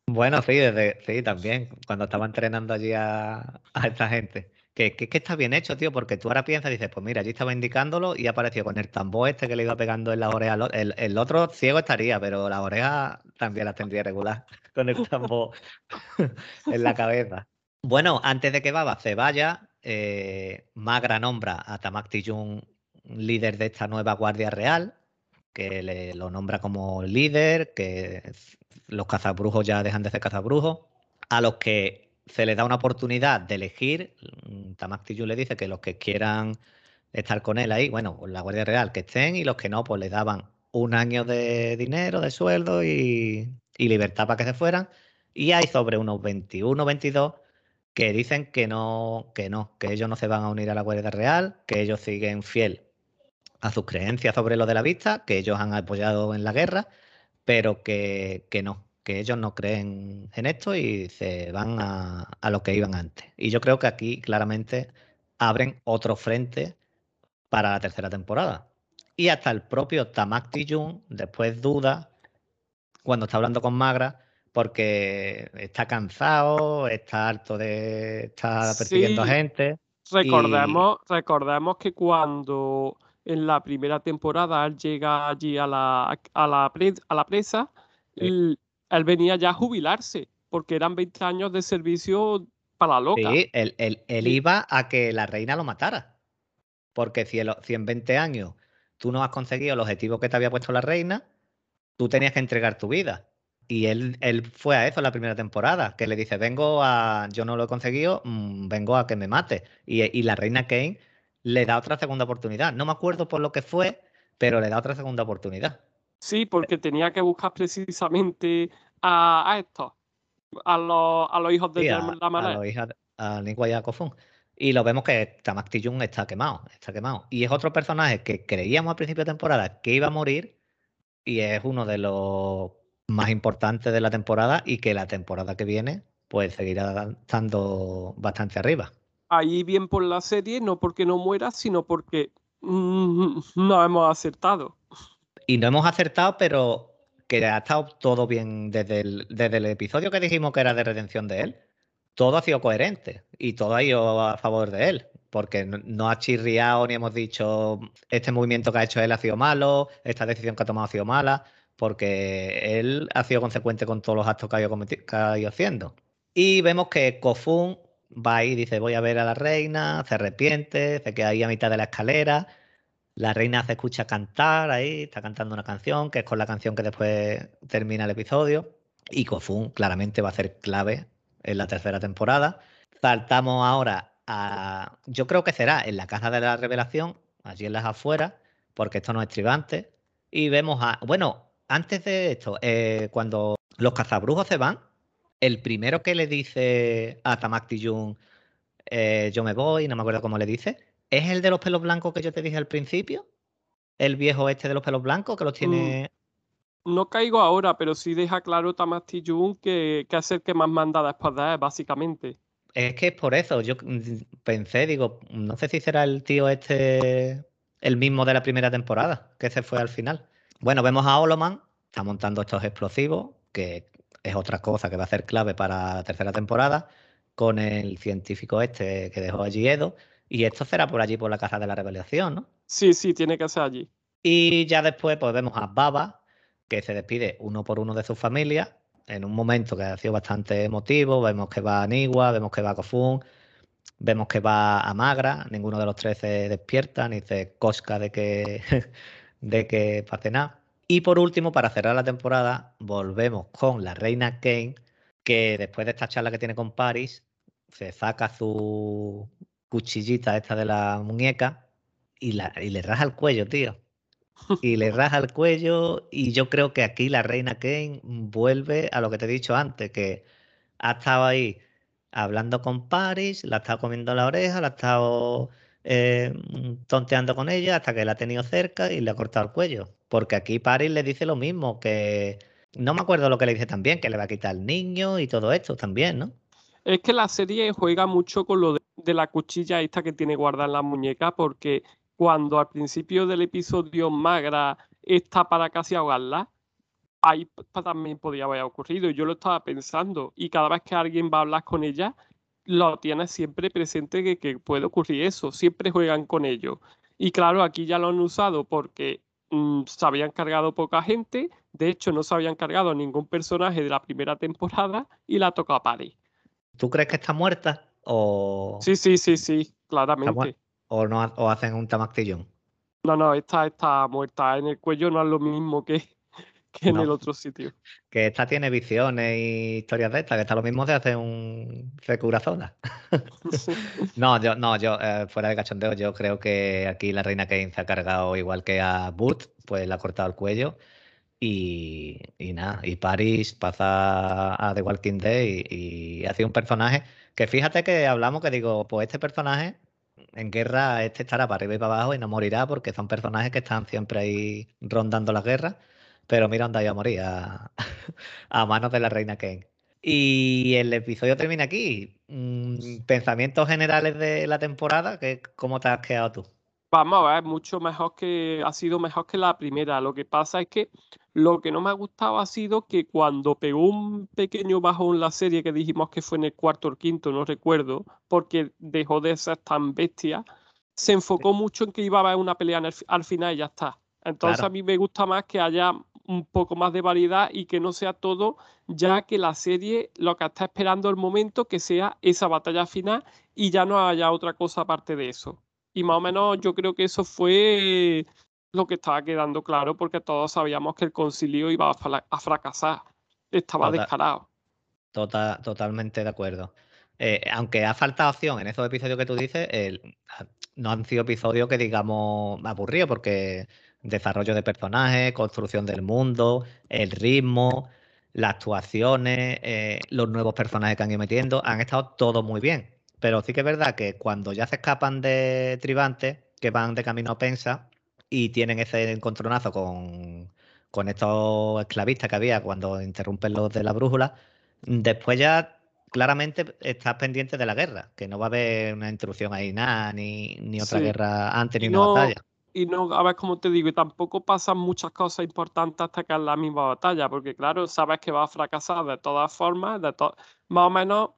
Bueno, sí, desde, sí, también, cuando estaba entrenando allí a, esta gente. Que, que, está bien hecho, tío, porque tú ahora piensas y dices, pues mira, allí estaba indicándolo y apareció con el tambor este que le iba pegando en la oreja. El, el otro ciego estaría, pero la oreja también las tendría regular con el tambor en la cabeza. Bueno, antes de que Baba se vaya, eh, Magra nombra a Tamak Tijun líder de esta nueva Guardia Real, que le, lo nombra como líder, que los cazabrujos ya dejan de ser cazabrujos, a los que se les da una oportunidad de elegir, Tamak le dice que los que quieran estar con él ahí, bueno, la Guardia Real que estén y los que no, pues le daban un año de dinero, de sueldo y, y libertad para que se fueran. Y hay sobre unos 21, 22 que dicen que no, que no, que ellos no se van a unir a la Guardia Real, que ellos siguen fiel a sus creencias sobre lo de la vista, que ellos han apoyado en la guerra pero que, no, que ellos no creen en esto y se van a, lo que iban antes. Y yo creo que aquí claramente abren otro frente para la tercera temporada. Y hasta el propio Tamak Tijun después duda cuando está hablando con Magra porque está cansado, está harto de estar persiguiendo gente. Recordemos, recordemos que cuando en la primera temporada él llega allí a la, a la, a la presa, él, venía ya a jubilarse, porque eran 20 años de servicio para la loca. Sí, él, iba a que la reina lo matara. Porque si, si, en 20 años tú no has conseguido el objetivo que te había puesto la reina, tú tenías que entregar tu vida. Y él, él fue a eso en la primera temporada, que le dice, vengo a, yo no lo he conseguido, mm, vengo a que me mate. Y, y la reina Kane le da otra segunda oportunidad. No me acuerdo por lo que fue, pero le da otra segunda oportunidad. Sí, porque tenía que buscar precisamente a, a estos, a los, a los hijos de la A los hijos, a Nikwa y a Kofun. Y lo vemos que Tamak Tijun está quemado, está quemado. Y es otro personaje que creíamos a principio de temporada que iba a morir y es uno de los más importantes de la temporada y que la temporada que viene pues seguirá estando bastante arriba ahí bien por la serie, no porque no muera, sino porque mm, no hemos acertado. Y no hemos acertado, pero que ha estado todo bien desde el, desde el episodio que dijimos que era de redención de él. Todo ha sido coherente y todo ha ido a favor de él, porque no, ha chirriado ni hemos dicho este movimiento que ha hecho él ha sido malo, esta decisión que ha tomado ha sido mala, porque él ha sido consecuente con todos los actos que ha ido, haciendo. Y vemos que Kofun va ahí, dice, voy a ver a la reina, se arrepiente, se queda ahí a mitad de la escalera. La reina se escucha cantar ahí, está cantando una canción, que es con la canción que después termina el episodio. Y Kofun claramente va a ser clave en la tercera temporada. Saltamos ahora a. Yo creo que será en la casa de la revelación, allí en las afueras, porque esto no es tribante. Y vemos a. Bueno, antes de esto, eh, cuando los cazabrujos se van, el primero que le dice a Tamak Jung, eh, yo me voy, no me acuerdo cómo le dice, ¿es el de los pelos blancos que yo te dije al principio? ¿El viejo este de los pelos blancos que los tiene...? Mm, no caigo ahora, pero sí deja claro Tamak Jung que, que es el que más manda de él, básicamente. Es que es por eso, yo mm, pensé, digo, no sé si será el tío este el mismo de la primera temporada, que se fue al final. Bueno, vemos a Oloman, está montando estos explosivos, que es otra cosa que va a ser clave para la tercera temporada, con el científico este que dejó allí Edo. Y esto será por allí, por la Casa de la Revelación, ¿no? Sí, sí, tiene que ser allí. Y ya después pues vemos a Baba, que se despide uno por uno de su familia, en un momento que ha sido bastante emotivo. Vemos que va a Niwa, vemos que va a Kofun, vemos que va a Magra. Ninguno de los tres se despierta ni se cosca de que, de que pase nada. Y por último, para cerrar la temporada, volvemos con la reina Kane, que después de esta charla que tiene con Paris, se saca su cuchillita esta de la muñeca y, la, y le raja el cuello, tío. Y le raja el cuello y yo creo que aquí la reina Kane vuelve a lo que te he dicho antes, que ha estado ahí hablando con Paris, la ha estado comiendo la oreja, la ha estado eh, tonteando con ella hasta que la ha tenido cerca y le ha cortado el cuello. Porque aquí Paris le dice lo mismo, que no me acuerdo lo que le dice también, que le va a quitar el niño y todo esto también, ¿no? Es que la serie juega mucho con lo de, la cuchilla esta que tiene guardada en la muñeca, porque cuando al principio del episodio Magra está para casi ahogarla, ahí también podía haber ocurrido. Yo lo estaba pensando y cada vez que alguien va a hablar con ella, lo tiene siempre presente que, puede ocurrir eso, siempre juegan con ello. Y claro, aquí ya lo han usado porque mm, se habían cargado poca gente, de hecho no se habían cargado ningún personaje de la primera temporada y la toca a Paris. ¿Tú crees que está muerta? O... Sí, sí, sí, sí, claramente. ¿O, no, o hacen un tamactillón? No, no, esta está muerta. En el cuello no es lo mismo que, que en el otro sitio. Que esta tiene visiones y historias de esta, que está lo mismo de hacer un Fecurazona. no, yo, no, yo, eh, fuera de cachondeo, yo creo que aquí la reina Kane se ha cargado igual que a Burt, pues le ha cortado el cuello. Y, y nada, y Paris pasa a The Walking Dead y, y hace un personaje que fíjate que hablamos que digo, pues este personaje en guerra este estará para arriba y para abajo y no morirá porque son personajes que están siempre ahí rondando la guerra pero mira dónde iba a morir, a, manos de la reina Kane. Y el episodio termina aquí. Mm, pensamientos generales de la temporada, ¿cómo te has quedado tú? Vamos a ver, mucho mejor que ha sido mejor que la primera. Lo que pasa es que lo que no me ha gustado ha sido que cuando pegó un pequeño bajón la serie que dijimos que fue en el cuarto o quinto, no recuerdo, porque dejó de ser tan bestia, se enfocó mucho en que iba a haber una pelea al final y ya está. Entonces a mí me gusta más que haya un poco más de variedad y que no sea todo, ya que la serie lo que está esperando el momento que sea esa batalla final y ya no haya otra cosa aparte de eso. Y más o menos yo creo que eso fue lo que estaba quedando claro porque todos sabíamos que el concilio iba a, fracasar. Estaba descarado. Total, totalmente de acuerdo. Eh, aunque ha faltado acción en esos episodios que tú dices, no han sido episodios que digamos aburridos porque desarrollo de personajes, construcción del mundo, el ritmo, las actuaciones, eh, los nuevos personajes que han ido metiendo, han estado todo muy bien. Pero sí que es verdad que cuando ya se escapan de Tribante, que van de camino a Pensa y tienen ese encontronazo con, con estos esclavistas que había cuando interrumpen los de la brújula, después ya claramente estás pendiente de la guerra, que no va a haber una intrusión ahí nada, ni, ni otra guerra antes, ni una batalla y no, a ver cómo te digo, y tampoco pasan muchas cosas importantes hasta que es la misma batalla, porque claro, sabes que va a fracasar de todas formas, de más o menos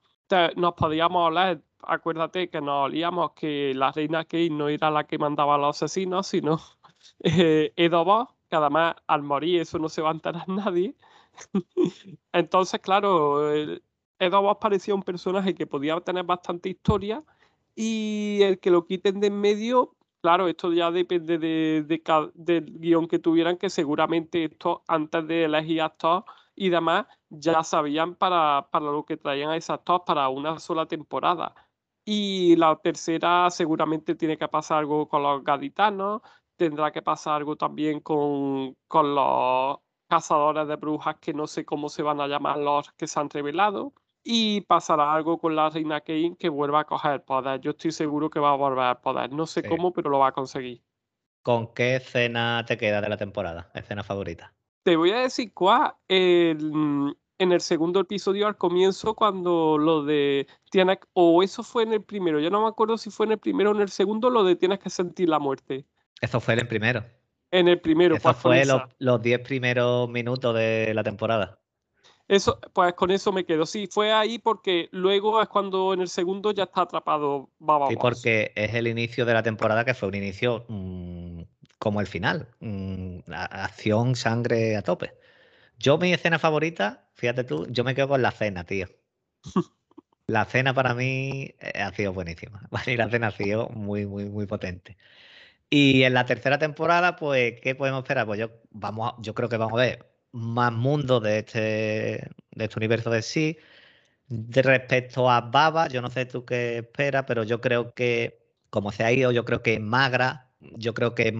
nos podíamos hablar, acuérdate que nos olíamos que la reina Kate no era la que mandaba a los asesinos, sino eh, Edo que además al morir eso no se va a enterar nadie. Entonces, claro, Edo parecía un personaje que podía tener bastante historia y el que lo quiten de en medio, claro, esto ya depende de, del guion que tuvieran, que seguramente esto antes de elegir actores y demás ya sabían para, para lo que traían a ese actor para una sola temporada. Y la tercera seguramente tiene que pasar algo con los gaditanos, tendrá que pasar algo también con, con los cazadores de brujas que no sé cómo se van a llamar los que se han revelado. Y pasará algo con la reina Kane que vuelva a coger el poder. Yo estoy seguro que va a volver al poder. No sé cómo, pero lo va a conseguir. ¿Con qué escena te queda de la temporada? ¿Escena favorita? Te voy a decir cuál. en el segundo episodio al comienzo cuando lo de tienes o eso fue en el primero, yo no me acuerdo si fue en el primero o en el segundo lo de tienes que sentir la muerte. Eso fue en el primero. En el primero. Eso fue los 10 primeros minutos de la temporada. Eso, pues con eso me quedo. Sí, fue ahí porque luego es cuando en el segundo ya está atrapado Baba. Sí, porque es el inicio de la temporada que fue un inicio mm, como el final. Mm, acción, sangre a tope. Yo, mi escena favorita, fíjate tú, yo me quedo con la cena, tío. La cena para mí eh, ha sido buenísima. La cena ha sido muy, muy, muy potente. Y en la tercera temporada, pues, ¿qué podemos esperar? Pues yo, vamos yo creo que vamos a ver más mundo de este, de este universo de sí. De respecto a Baba, yo no sé tú qué esperas, pero yo creo que, como se ha ido, yo creo que Magra, yo creo que,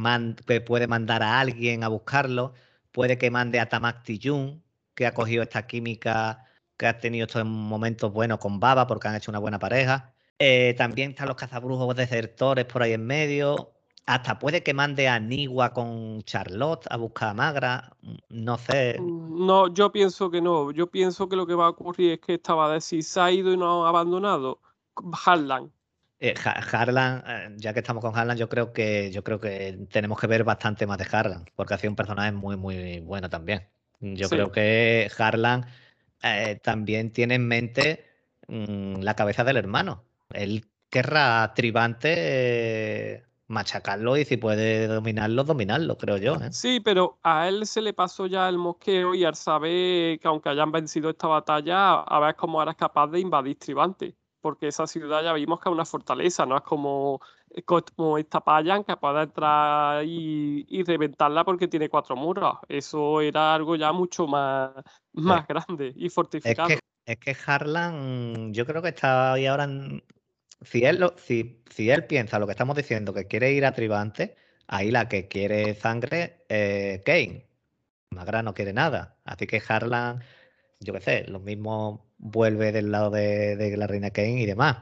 que puede mandar a alguien a buscarlo, puede que mande a Tamak Tijun, que ha cogido esta química que ha tenido estos momentos buenos con Baba, porque han hecho una buena pareja. Eh, también están los cazabrujos desertores por ahí en medio. Hasta puede que mande a Niwa con Charlotte a buscar a Magra. Mm, no sé. Mm, no, yo pienso que no. Yo pienso que lo que va a ocurrir es que estaba de si se ha ido y no ha abandonado. Harlan. Eh, Harlan, eh, ya que estamos con Harlan, yo creo que yo creo que tenemos que ver bastante más de Harlan, porque ha sido un personaje muy, muy bueno también. Yo creo que Harlan eh, también tiene en mente mm, la cabeza del hermano. Él querrá tribante machacarlo y si puede dominarlo, dominarlo, creo yo. ¿eh? Sí, pero a él se le pasó ya el mosqueo y al saber que aunque hayan vencido esta batalla, a ver cómo era capaz de invadir Tribante. Porque esa ciudad ya vimos que es una fortaleza, no es como, como esta Payan que puede entrar y, reventarla porque tiene cuatro muros. Eso era algo ya mucho más, más grande y fortificado. Es que, es que Harlan, yo creo que está ahí ahora en, si él, si, si él piensa lo que estamos diciendo, que quiere ir a Tribante, ahí la que quiere sangre es Kane. Magra no quiere nada. Así que Harlan, yo qué sé, lo mismo vuelve del lado de, la reina Kane y demás.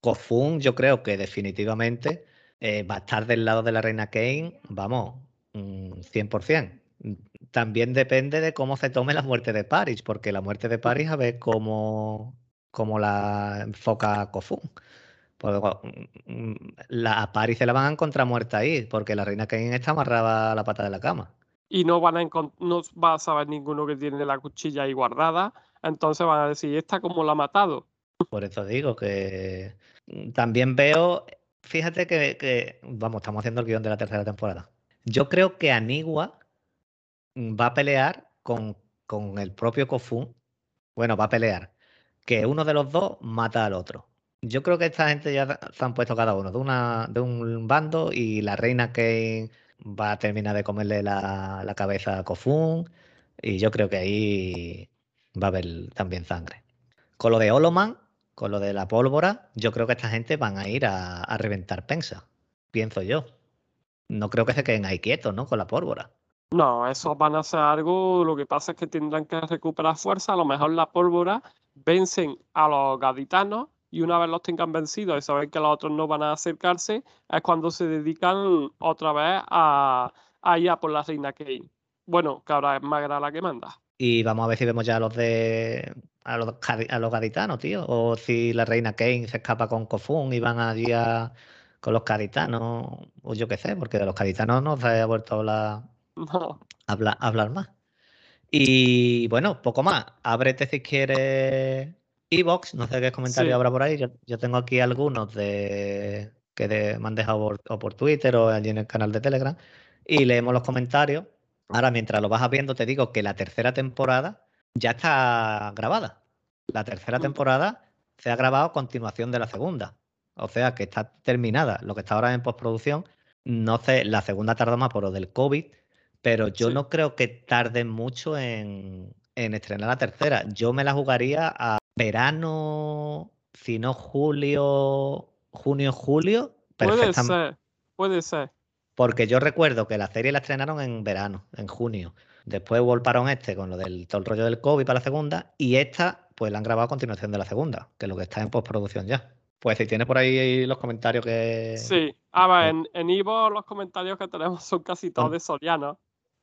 Kofun, yo creo que definitivamente eh, va a estar del lado de la reina Kane, vamos, 100%. Mm, También depende de cómo se tome la muerte de Paris, porque la muerte de Paris a ver cómo, cómo la enfoca Kofun. Porque mm, la, a Paris se la van a encontrar muerta ahí, porque la reina Kane está amarrada a la pata de la cama. Y no van a no va a saber ninguno que tiene la cuchilla ahí guardada, entonces van a decir, ¿esta cómo la ha matado? Por eso digo que mm, también veo, fíjate que, vamos, estamos haciendo el guion de la tercera temporada. Yo creo que Anigua mm, va a pelear con, con el propio Kofun. Bueno, va a pelear. Que uno de los dos mata al otro. Yo creo que esta gente ya se han puesto cada uno de, de un bando y la reina Kane va a terminar de comerle la, cabeza a Kofun y yo creo que ahí va a haber también sangre. Con lo de Oloman, con lo de la pólvora, yo creo que esta gente van a ir a, a reventar pensa, pienso yo. No creo que se queden ahí quietos, ¿no? Con la pólvora. No, esos van a hacer algo, lo que pasa es que tendrán que recuperar fuerza, a lo mejor la pólvora vencen a los gaditanos y una vez los tengan vencidos y saben que los otros no van a acercarse, es cuando se dedican otra vez a, a ir a por la reina Kane. Bueno, que ahora es Magra la que manda. Y vamos a ver si vemos ya a los de a los, a los gaditanos, tío. O si la reina Kane se escapa con Kofun y van allí con los gaditanos, o yo qué sé, porque de los gaditanos no se ha vuelto a hablar, a hablar más. Y bueno, poco más. Ábrete si quieres Evox, no sé qué comentario habrá por ahí. Yo, tengo aquí algunos de que me han dejado por, por, Twitter o allí en el canal de Telegram y leemos los comentarios. Ahora, mientras lo vas viendo, te digo que la tercera temporada ya está grabada. La tercera Mm. temporada se ha grabado a continuación de la segunda. O sea que está terminada. Lo que está ahora en postproducción, no sé, la segunda tardó más por lo del COVID, pero yo Sí. no creo que tarden mucho en, en estrenar la tercera. Yo me la jugaría a verano, si no julio, junio, julio. Puede ser, puede ser. Porque yo recuerdo que la serie la estrenaron en verano, en junio. Después hubo el parón este con lo del todo el rollo del COVID para la segunda. Y esta, pues la han grabado a continuación de la segunda, que es lo que está en postproducción ya. Pues si tiene por ahí los comentarios que. Sí, a ver, en, en Ivo los comentarios que tenemos son casi todos de Soriano.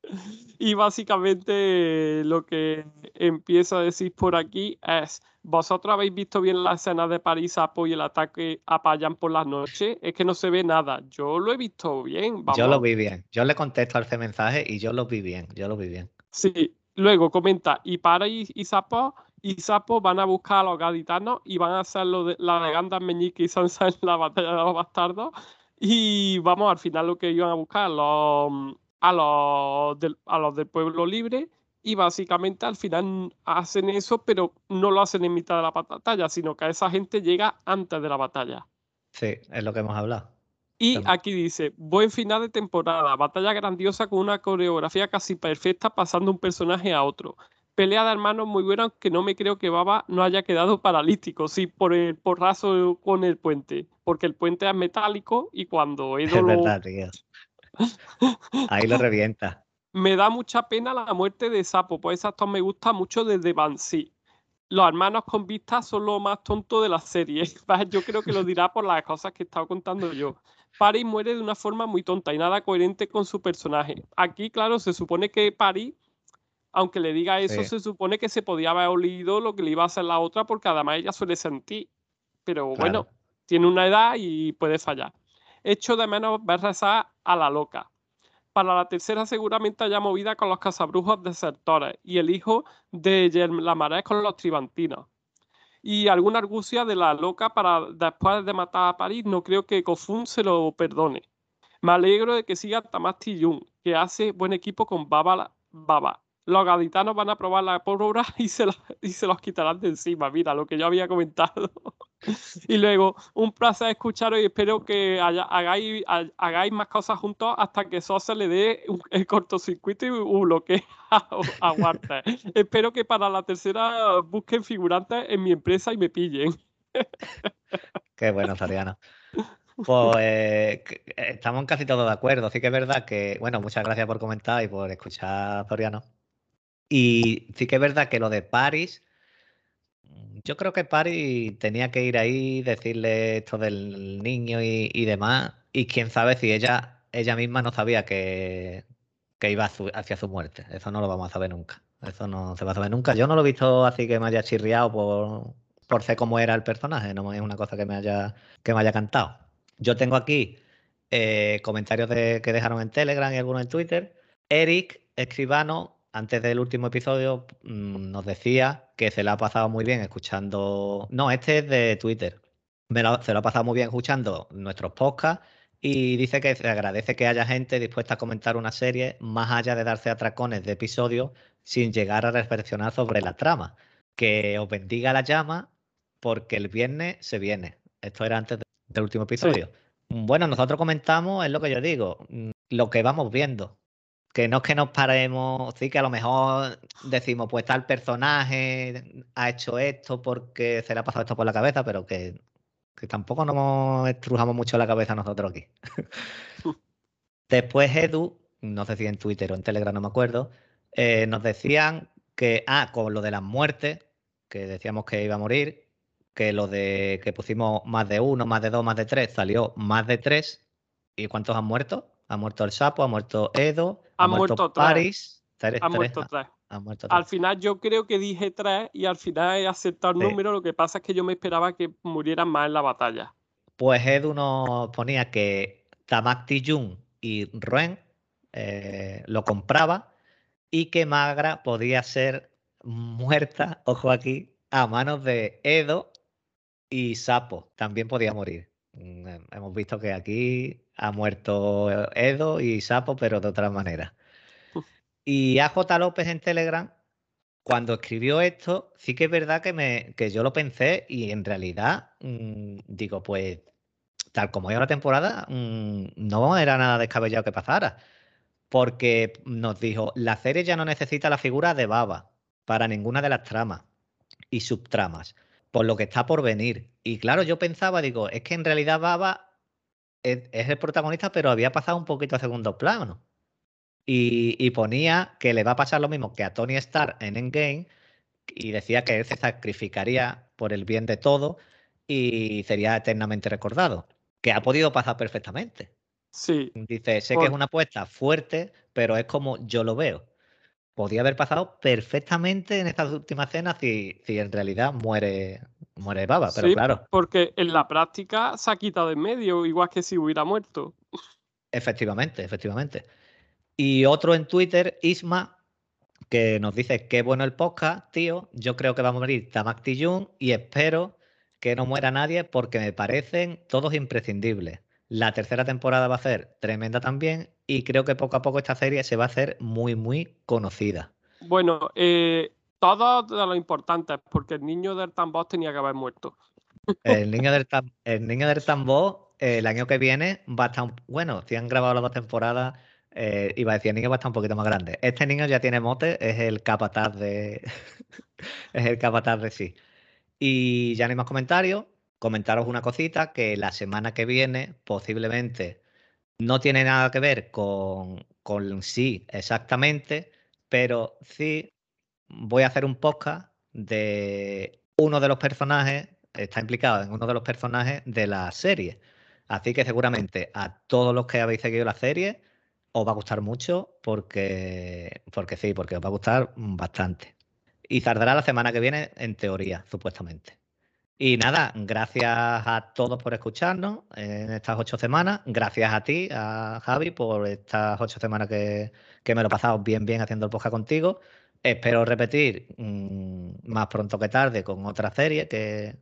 Y básicamente lo que empiezo a decir por aquí es, ¿vosotros habéis visto bien la escena de París Sapo y el ataque a Payan por las noches? Es que no se ve nada. Yo lo he visto bien, vamos. Yo lo vi bien. Yo le contesto a ese mensaje y yo lo vi bien. Yo lo vi bien. Sí, luego comenta, y París y Sapo, y Sapo van a buscar a los gaditanos y van a hacer lo de, la de Gandalf, Meñique y Sansa en la batalla de los bastardos. Y vamos, al final lo que iban a buscar los, a los, del, a los del pueblo libre. Y básicamente al final hacen eso, pero no lo hacen en mitad de la batalla, sino que esa gente llega antes de la batalla. Sí, es lo que hemos hablado. Y También. aquí dice, buen final de temporada, batalla grandiosa con una coreografía casi perfecta pasando un personaje a otro. Pelea de hermanos muy buena, aunque no me creo que Baba no haya quedado paralítico, sí, por el porrazo con el puente, porque el puente es metálico y cuando Edo Es verdad. Ahí lo revienta. me da mucha pena la muerte de Sapo, pues ese actor me gusta mucho desde Banshee. Los hermanos con vista son lo más tonto de la serie. Yo creo que lo dirá por las cosas que he estado contando yo. Paris muere de una forma muy tonta y nada coherente con su personaje. Aquí, claro, se supone que Paris, aunque le diga eso, Sí. se supone que se podía haber olido lo que le iba a hacer la otra, porque además ella suele sentir. Pero bueno, tiene una edad y puede fallar. Echo de menos ver rezar a la loca. Para la tercera seguramente haya movida con los cazabrujos desertores y el hijo de Lamarés con los tribantinos. Y alguna argucia de la loca para después de matar a París, no creo que Kofun se lo perdone. Me alegro de que siga Tamasti Jung, que hace buen equipo con Baba. Baba. Los gaditanos van a probar la pólvora y se, la- y se los quitarán de encima. Mira, lo que yo había comentado. y luego, un placer escucharos y espero que haya- hagáis, ha- hagáis más cosas juntos hasta que Sosa le dé un- el cortocircuito y un bloqueo a, a Walter. espero que para la tercera busquen figurantes en mi empresa y me pillen. Qué bueno, Soriano. Pues eh, estamos casi todos de acuerdo. Sí que es verdad que, bueno, muchas gracias por comentar y por escuchar, Soriano. Y sí que es verdad que lo de Paris, mm, yo creo que Paris tenía que ir ahí, decirle esto del niño y, demás. Y quién sabe si ella, ella misma no sabía que, que iba hacia su muerte. Eso no lo vamos a saber nunca. Eso no se va a saber nunca. Yo no lo he visto así que me haya chirriado por, por ser cómo era el personaje. No es una cosa que me haya, que me haya cantado. Yo tengo aquí eh, comentarios que dejaron en Telegram y algunos en Twitter. Eric Escribano, antes del último episodio, mm, nos decía que se le ha pasado muy bien escuchando. No, este es de Twitter. Me lo- se lo ha pasado muy bien escuchando nuestros podcasts y dice que se agradece que haya gente dispuesta a comentar una serie más allá de darse atracones de episodios sin llegar a reflexionar sobre la trama. Que os bendiga la llama porque el viernes se viene. Esto era antes de- del último episodio. Bueno, nosotros comentamos, es lo que yo digo, mm, lo que vamos viendo. Que no es que nos paremos, sí que a lo mejor decimos, pues tal personaje ha hecho esto porque se le ha pasado esto por la cabeza, pero que, que tampoco nos estrujamos mucho la cabeza nosotros aquí. Después Edu, no sé si en Twitter o en Telegram, no me acuerdo, eh, nos decían que, ah, con lo de las muertes, que decíamos que iba a morir, que lo de que pusimos más de uno, más de dos, más de tres, salió más de tres. ¿Y cuántos han muerto? Ha muerto el sapo, ha muerto Edo, ha muerto. Paris. Tres, tres, muerto tres. muerto Al final yo creo que dije tres y al final he aceptado el Sí. número. Lo que pasa es que yo me esperaba que murieran más en la batalla. Pues Edu nos ponía que Tamakti Jung y Ruen eh, lo compraba y que Magra podía ser muerta, ojo aquí, a manos de Edo y Sapo. También podía morir. Eh, Hemos visto que aquí ha muerto Edo y Sapo, pero de otra manera. Y AJ López en Telegram cuando escribió esto, sí que es verdad que, me, que yo lo pensé y en realidad mm, digo, pues tal como era la temporada, mm, no era nada descabellado que pasara. Porque nos dijo, la serie ya no necesita la figura de Baba para ninguna de las tramas y subtramas, por lo que está por venir. Y claro, yo pensaba, digo, es que en realidad Baba es, el protagonista, pero había pasado un poquito a segundo plano. Y, ponía que le va a pasar lo mismo que a Tony Stark en Endgame, y decía que él se sacrificaría por el bien de todo y sería eternamente recordado, que ha podido pasar perfectamente. Sí. Dice, sé que es una apuesta fuerte, pero es como yo lo veo. Podría haber pasado perfectamente en estas últimas escenas si, si en realidad muere, muere Baba, pero claro. Porque en la práctica se ha quitado en medio, igual que si hubiera muerto. Efectivamente, efectivamente. Y otro en Twitter, Isma, que nos dice, qué bueno el podcast, tío. Yo creo que va a morir Tamak Tijun y espero que no muera nadie porque me parecen todos imprescindibles. La tercera temporada va a ser tremenda también y creo que poco a poco esta serie se va a hacer muy, muy conocida. Bueno, eh, todo de lo importante, porque el niño del tambor tenía que haber muerto. El niño del, el niño del tambor el año que viene va a estar, bueno, si han grabado las dos temporadas, eh, iba a decir, el niño va a estar un poquito más grande. Este niño ya tiene mote, es el capataz de. es el capataz de sí. Y ya no hay más comentarios. Comentaros una cosita que la semana que viene, posiblemente, no tiene nada que ver con, con sí exactamente, pero sí voy a hacer un podcast de uno de los personajes, está implicado en uno de los personajes de la serie. Así que seguramente a todos los que habéis seguido la serie os va a gustar mucho porque, porque sí, porque os va a gustar bastante. Y saldrá la semana que viene, en teoría, supuestamente. Y nada, gracias a todos por escucharnos en estas ocho semanas. Gracias a ti, a Javi, por estas ocho semanas que, que me lo he pasado bien, bien haciendo el podcast contigo. Espero repetir mm, más pronto que tarde con otra serie que,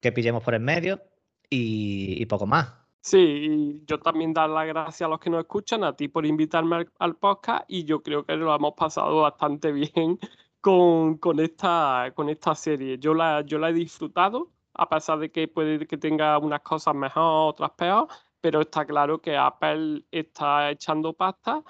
que pillemos por en medio y poco más. Sí, y yo también dar las gracias a los que nos escuchan, a ti por invitarme al, podcast y yo creo que lo hemos pasado bastante bien con, esta, con esta serie. Yo la, yo la he disfrutado, a pesar de que puede que tenga unas cosas mejor, otras peor, pero está claro que Apple está echando pasta,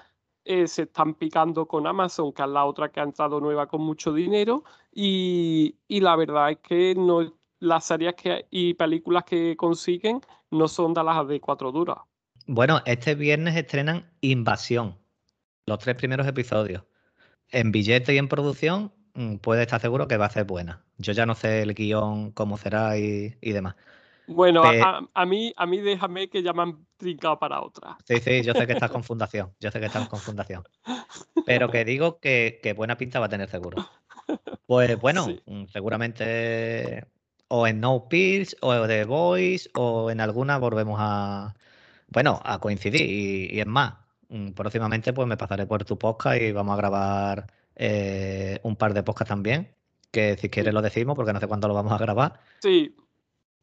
eh, se están picando con Amazon, que es la otra que ha entrado nueva con mucho dinero, y, y la verdad es que no, las series que, y películas que consiguen no son de las de cuatro duras. Bueno, este viernes estrenan Invasión, los tres primeros episodios. En billete y en producción puede estar seguro que va a ser buena. Yo ya no sé el guion, cómo será y, demás. Bueno, a, mí, a mí déjame que ya me han trincado para otra. Sí, sí, yo sé que estás con fundación. Yo sé que estás con fundación. Pero que digo que, buena pinta va a tener seguro. Pues bueno, mm, seguramente o en No Pills, o The Voice, o en alguna volvemos a, bueno, a coincidir. Y, es más, mm, próximamente pues me pasaré por tu podcast y vamos a grabar eh, un par de podcasts también, que si quieres lo decimos, porque no sé cuándo lo vamos a grabar. Sí,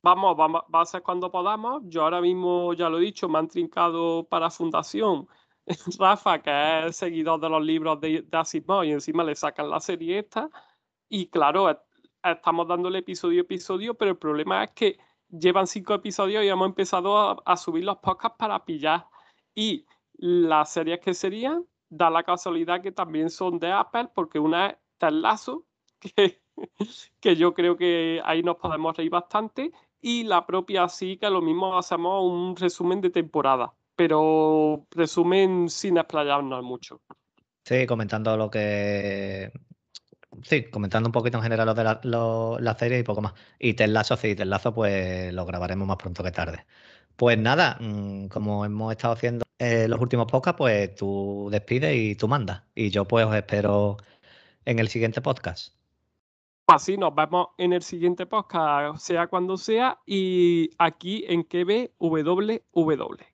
vamos, vamos, va a ser cuando podamos. Yo ahora mismo, ya lo he dicho, me han trincado para Fundación. Rafa, que es seguidor de los libros de, de Asimov, y encima le sacan la serie esta. Y claro, estamos dándole episodio a episodio, pero el problema es que llevan cinco episodios y hemos empezado a, subir los podcasts para pillar. Y las series que serían, da la casualidad que también son de Apple, porque una es Ted que, que yo creo que ahí nos podemos reír bastante, y la propia sí, que lo mismo hacemos un resumen de temporada, pero resumen sin explayarnos mucho. Sí, comentando lo que sí, comentando un poquito en general lo de la, serie y poco más. Y Lazo, sí, Lazo, pues lo grabaremos más pronto que tarde. Pues nada, mm, como hemos estado haciendo en los últimos podcasts, pues tú despides y tú mandas. Y yo pues os espero en el siguiente podcast. Así nos vemos en el siguiente podcast, sea cuando sea, y aquí en KBWW.